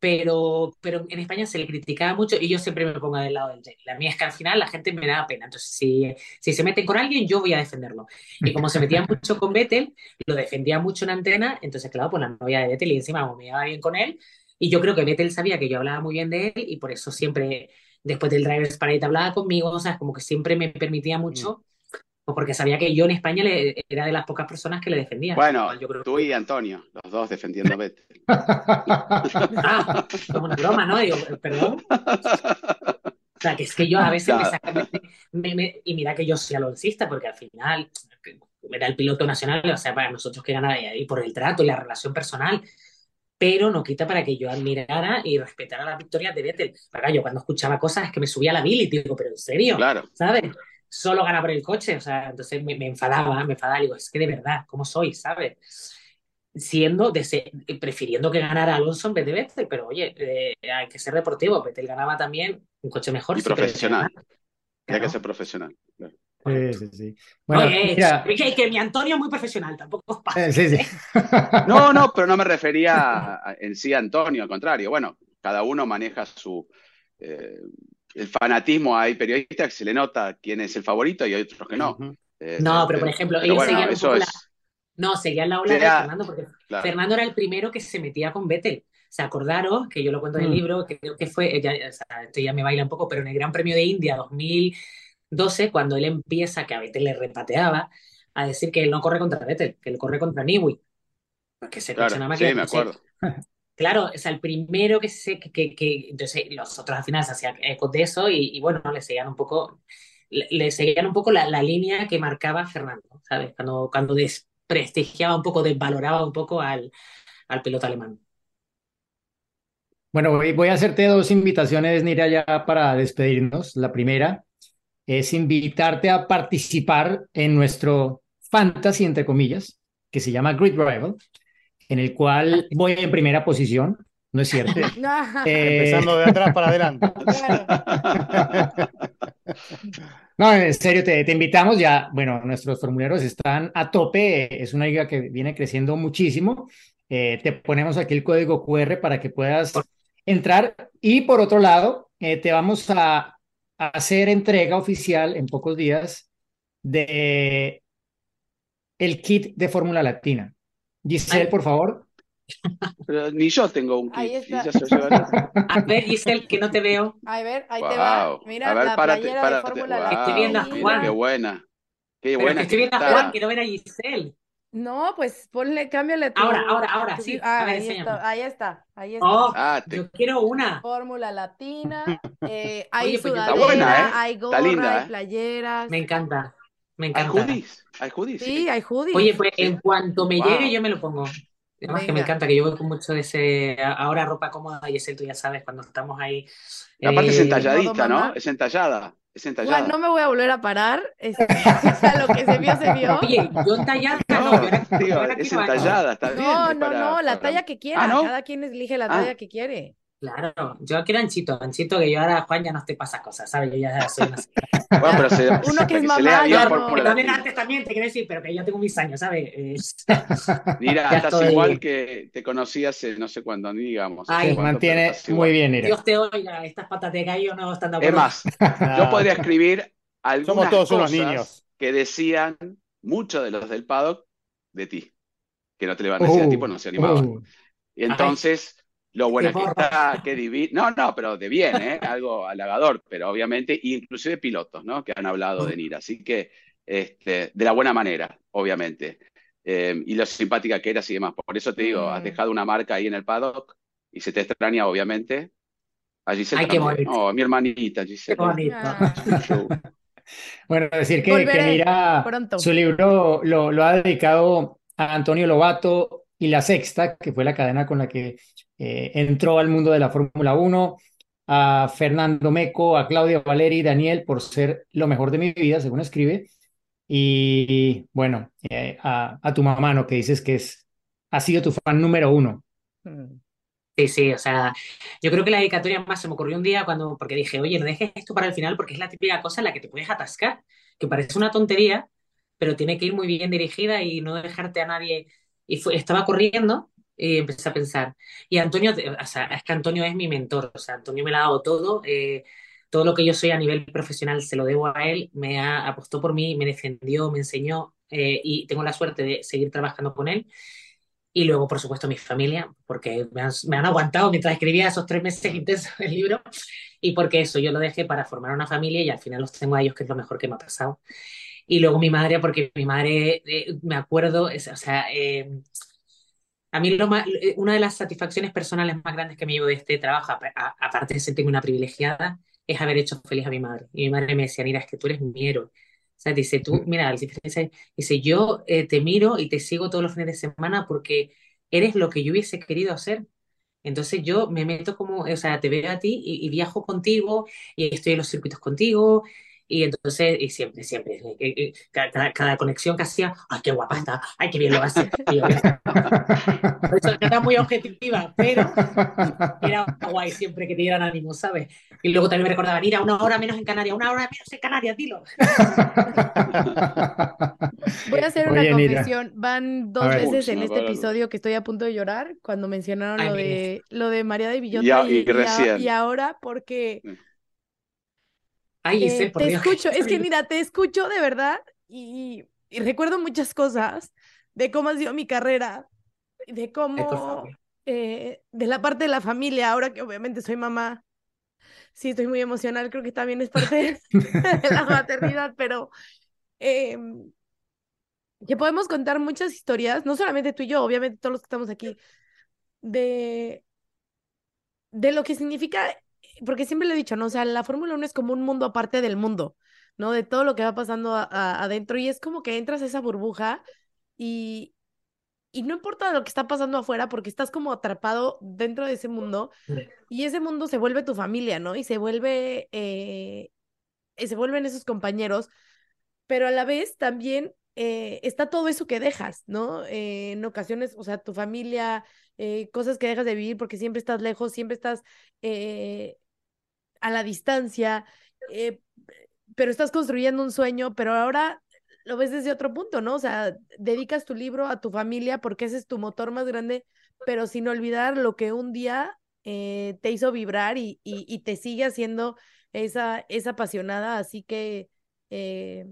Pero, pero en España se le criticaba mucho y yo siempre me pongo del lado del La mía es que al final la gente me da pena. Entonces, si, si se meten con alguien, yo voy a defenderlo. Y como se metía mucho con Vettel, lo defendía mucho en antena. Entonces, claro, pues la novia de Vettel y encima, como me llevaba bien con él, y yo creo que Vettel sabía que yo hablaba muy bien de él y por eso siempre, después del Drivers Parade, hablaba conmigo, o sea, como que siempre me permitía mm. O porque sabía que yo en España le, era de las pocas personas que le defendía. Bueno, yo creo tú y Antonio, los dos defendiendo a Vettel. ah, como una broma, ¿no? Digo, perdón. O sea, que es que yo a veces me saca, y mira que yo soy aloncista, porque al final era el piloto nacional, o sea, para nosotros que ganaba y por el trato y la relación personal, pero no quita para que yo admirara y respetara las victorias de Vettel. Para yo cuando escuchaba cosas es que me subía la bil y digo, pero en serio, claro. ¿sabes? Solo gana por el coche, o sea, entonces me, enfadaba, me enfadaba, digo, es que de verdad, ¿cómo soy, sabes? Siendo, prefiriendo que ganara Alonso en vez de Vettel, pero oye, eh, hay que ser deportivo, Vettel ganaba también un coche mejor. Y profesional, hay que ser profesional. Claro. Sí, sí, sí. Bueno, mira... que, mi Antonio es muy profesional, tampoco eh, sí, sí. No, no, pero no me refería en sí a Antonio, al contrario. Bueno, cada uno maneja su. Eh, el fanatismo, hay periodistas que se le nota quién es el favorito y hay otros que no. Eh, no, pero por ejemplo, ellos seguían un la... No, seguían la ola de Fernando, porque Fernando era el primero que se metía con Vettel. O sea, acordaros que yo lo cuento en el mm. libro, que creo que fue, ya, o sea, esto ya me baila un poco, pero en el Gran Premio de India 2000 12, cuando él empieza, que a Vettel le repateaba, a decir que él no corre contra Vettel, que él corre contra Niwi. Que se claro, sí, me acuerdo. Claro, o sea, el primero que sé que, que, entonces los otros al final hacían eco de eso y, bueno, le seguían un poco, le, seguían un poco la, línea que marcaba Fernando, ¿sabes? Cuando, cuando desprestigiaba un poco, desvaloraba un poco al, al piloto alemán. Bueno, voy, voy a hacerte dos invitaciones, Nira, ya para despedirnos. La primera, es invitarte a participar en nuestro fantasy, entre comillas, que se llama Grid Rival, en el cual voy en primera posición. No es cierto. Eh, Empezando de atrás para adelante. no, en serio, te, te, invitamos ya. Bueno, nuestros formularios están a tope. Es una liga que viene creciendo muchísimo. Eh, te ponemos aquí el código QR para que puedas entrar. Y por otro lado, eh, te vamos a hacer entrega oficial en pocos días de el kit de Fórmula Latina. Giselle, por favor. ni yo tengo un kit. a ver, Giselle, que no te veo. A ver, ahí te va. Mira, ver, la párate, playera párate. de Fórmula wow, Latina. Estoy viendo a Juan. Qué buena. Qué Pero buena. que estoy viendo a Juan, quiero ver a Giselle. No, pues ponle, cámbiale tu... Ahora, ahora, ahora, tu- sí. Ah, a ver, ahí está, ahí está, ahí está. Oh, Ah, te- yo quiero una. Fórmula Latina, eh, hay Oye, pues sudadera, Está buena, ¿eh? hay Está gorra, linda, hay ¿eh? playeras. Me encanta. Me Hay encanta. hoodies. Hay hoodies. Sí, hay hoodies. Oye, pues en cuanto me Wow. llegue, yo me lo pongo. Además que me Venga. encanta, que yo voy con mucho de ese. Ahora ropa cómoda y ese tú ya sabes, cuando estamos ahí. Aparte es eh, entalladita. ¿no? Es entallada. Es entallada. no me voy a volver a parar. este, o sea, lo que se vio, se vio. Oye, yo entallada, no, No, yo yo era es entallada, está bien. No, es no, para- no, la para- talla que quiera. Ah, ¿no? Cada quien elige la Ah. talla que quiere. Claro, yo quiero anchito, anchito, que yo ahora, Juan, ya no te pasa cosas, ¿sabes? Yo ya soy una Bueno, pero se, Uno que es bien ya por no. por también latina. antes también, te quiero decir, pero que yo tengo mis años, ¿sabes? Mira, Ya estás estoy- igual que te conocí hace no sé cuándo, ni digamos. Ay, cuánto, mantiene muy bien, Nira. Dios te oiga, estas patas de gallo no están de Es acuerdo. más, yo podría escribir algunas Somos todos unos niños. que decían muchos de los del paddock de ti. Que no te le van a decir a ti, pues no se animaban. Uh, Y entonces, lo buena que está, qué divino. No, no, pero de bien, ¿eh? Algo halagador, pero obviamente, inclusive pilotos, ¿no? Que han hablado de Nira. Así que, este, de la buena manera, obviamente. Eh, y lo simpática que eras y demás. Por eso te digo, has Mm. dejado una marca ahí en el paddock y se te extraña, obviamente. A Giselle Ay, qué bonito. Oh, mi hermanita, Giselle. Qué bonito. Ah. Bueno, decir que, que mira, su libro lo, lo, ha dedicado a Antonio Lobato y La Sexta, que fue la cadena con la que eh, entró al mundo de la Fórmula 1, a Fernando Meco, a Claudia Valeri y Daniel por ser lo mejor de mi vida, según escribe, y bueno, eh, a, a, tu mamá, ¿no? Que dices que es, ha sido tu fan número uno. Mm. Sí, sí, o sea, yo creo que la dedicatoria más se me ocurrió un día cuando, porque dije, oye, no dejes esto para el final porque es la típica cosa en la que te puedes atascar, que parece una tontería, pero tiene que ir muy bien dirigida y no dejarte a nadie. Y fue, estaba corriendo y empecé a pensar. Y Antonio, o sea, es que Antonio es mi mentor, o sea, Antonio me lo ha dado todo. Eh, todo lo que yo soy a nivel profesional se lo debo a él, me ha, apostó por mí, me defendió, me enseñó eh, y tengo la suerte de seguir trabajando con él. Y luego, por supuesto, mi familia, porque me han, me han aguantado mientras escribía esos tres meses intensos del libro y porque eso yo lo dejé para formar una familia y al final los tengo a ellos, que es lo mejor que me ha pasado. Y luego mi madre, porque mi madre, eh, me acuerdo, o sea, eh, a mí lo más, una de las satisfacciones personales más grandes que me llevo de este trabajo, aparte de sentirme una privilegiada, es haber hecho feliz a mi madre. Y mi madre me decía, mira, es que tú eres mi héroe. O sea, dice, tú, mira, dice, yo eh, te miro y te sigo todos los fines de semana porque eres lo que yo hubiese querido hacer. Entonces yo me meto como, o sea, te veo a ti y, y viajo contigo y estoy en los circuitos contigo y entonces, y siempre, siempre, cada, cada, conexión que hacía, ¡ay, qué guapa está! ¡ay, qué bien lo hace! Y yo, Por eso era muy objetiva, pero era guay siempre que te dieran ánimo, ¿sabes? Y luego también me recordaban, ir a una hora menos en Canarias, una hora menos en Canarias, dilo. Voy a hacer una confesión. Van dos veces en este episodio que estoy a punto de llorar cuando mencionaron lo, de, lo de María de Villota y, y, y, ahora porque Ay, eh, te escucho, es que mira, te escucho de verdad y, recuerdo muchas cosas de cómo ha sido mi carrera, de cómo, eh, de la parte de la familia, ahora que obviamente soy mamá, sí estoy muy emocional, creo que también es parte de la maternidad, pero em, que podemos contar muchas historias, no solamente tú y yo, obviamente todos los que estamos aquí, de, de lo que significa porque siempre lo he dicho, ¿no? O sea, la Fórmula 1 es como un mundo aparte del mundo, ¿no? De todo lo que va pasando adentro y es como que entras a esa burbuja y, y no importa lo que está pasando afuera porque estás como atrapado dentro de ese mundo y ese mundo se vuelve tu familia, ¿no? Y se vuelve, eh, se vuelven esos compañeros, pero a la vez también eh, está todo eso que dejas, ¿no? Eh, en ocasiones, o sea, tu familia, cosas que dejas de vivir porque siempre estás lejos, siempre estás a la distancia, eh, pero estás construyendo un sueño, pero ahora lo ves desde otro punto, ¿no? O sea, dedicas tu libro a tu familia porque ese es tu motor más grande, pero sin olvidar lo que un día eh, te hizo vibrar y, y, te sigue haciendo esa, esa apasionada, así que eh,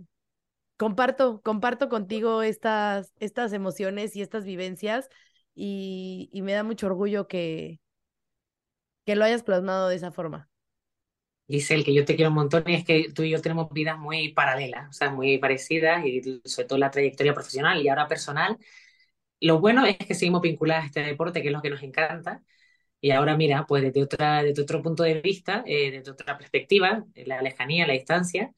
comparto, comparto contigo estas, estas emociones y estas vivencias y, y me da mucho orgullo que, que lo hayas plasmado de esa forma. Giselle, que yo te quiero un montón y es que tú y yo tenemos vidas muy paralelas, o sea, muy parecidas y sobre todo la trayectoria profesional y ahora personal. Lo bueno es que seguimos vinculadas a este deporte, que es lo que nos encanta. Y ahora mira, pues desde, otra, desde otro punto de vista, eh, desde otra perspectiva, la lejanía, la distancia.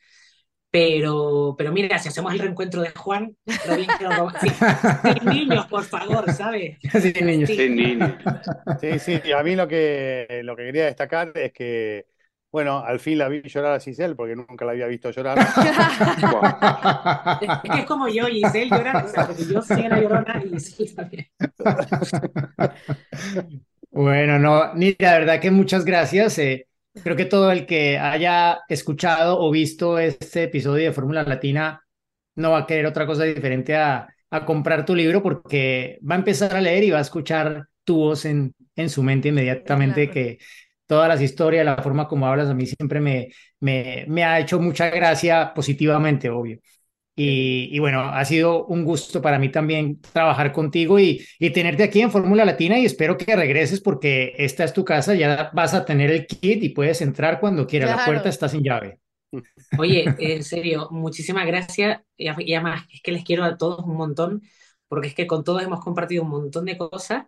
Pero, pero mira, si hacemos el reencuentro de Juan, lo bien que lo Sin niños, por favor, ¿sabes? Sin niños. Sin niños. Sí, sí, y a mí lo que, lo que quería destacar es que bueno, al fin la vi llorar a Giselle porque nunca la había visto llorar. es que es como yo, Giselle llora, o sea, porque yo soy la llorona y Giselle también. bueno, no, ni la verdad que muchas gracias. Eh, creo que todo el que haya escuchado o visto este episodio de Fórmula Latina no va a querer otra cosa diferente a, a comprar tu libro porque va a empezar a leer y va a escuchar tu voz en, en su mente inmediatamente que todas las historias, la forma como hablas, a mí siempre me, me, me ha hecho mucha gracia positivamente, obvio. Y, y, bueno, ha sido un gusto para mí también trabajar contigo y, y tenerte aquí en Fórmula Latina y espero que regreses porque esta es tu casa, ya vas a tener el kit y puedes entrar cuando quieras, la puerta está sin llave. Oye, en serio, muchísimas gracias y además es que les quiero a todos un montón porque es que con todos hemos compartido un montón de cosas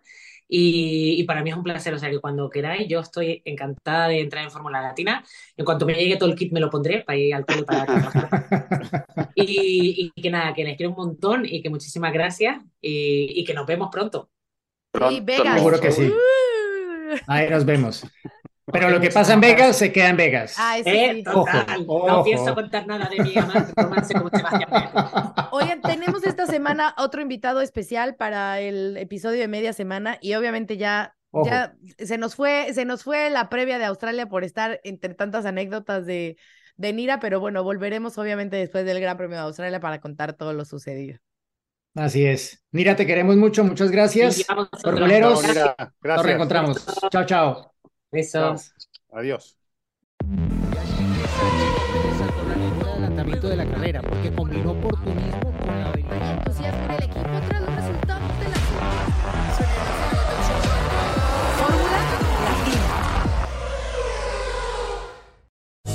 Y, para mí es un placer, o sea que cuando queráis, yo estoy encantada de entrar en Fórmula Latina. En cuanto me llegue todo el kit, me lo pondré para ir al cole para y, y que nada, que les quiero un montón y que muchísimas gracias y, que nos vemos pronto. Sí, Vegas. Seguro que sí. Uh. Ahí nos vemos. Pero lo que pasa en Vegas se queda en Vegas. Ah, eh, total. No pienso contar nada de mi amante romance como Sebastián Oigan, tenemos esta semana otro invitado especial para el episodio de media semana y obviamente ya, ya se nos fue, se nos fue la previa de Australia por estar entre tantas anécdotas de, de Nira, pero bueno, volveremos obviamente después del Gran Premio de Australia para contar todo lo sucedido. Así es. Nira, te queremos mucho, muchas gracias. Formuleros, nos reencontramos. Chao, chao. Besos. Adiós. adelantamiento de la carrera porque combinó oportunismo con la habilidad. entusiasmo el equipo tras los resultados de la Fórmula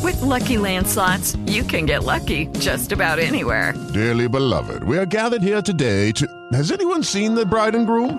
With lucky landslots, you can get lucky just about anywhere. Dearly beloved, we are gathered here today to. Has anyone seen the bride and groom?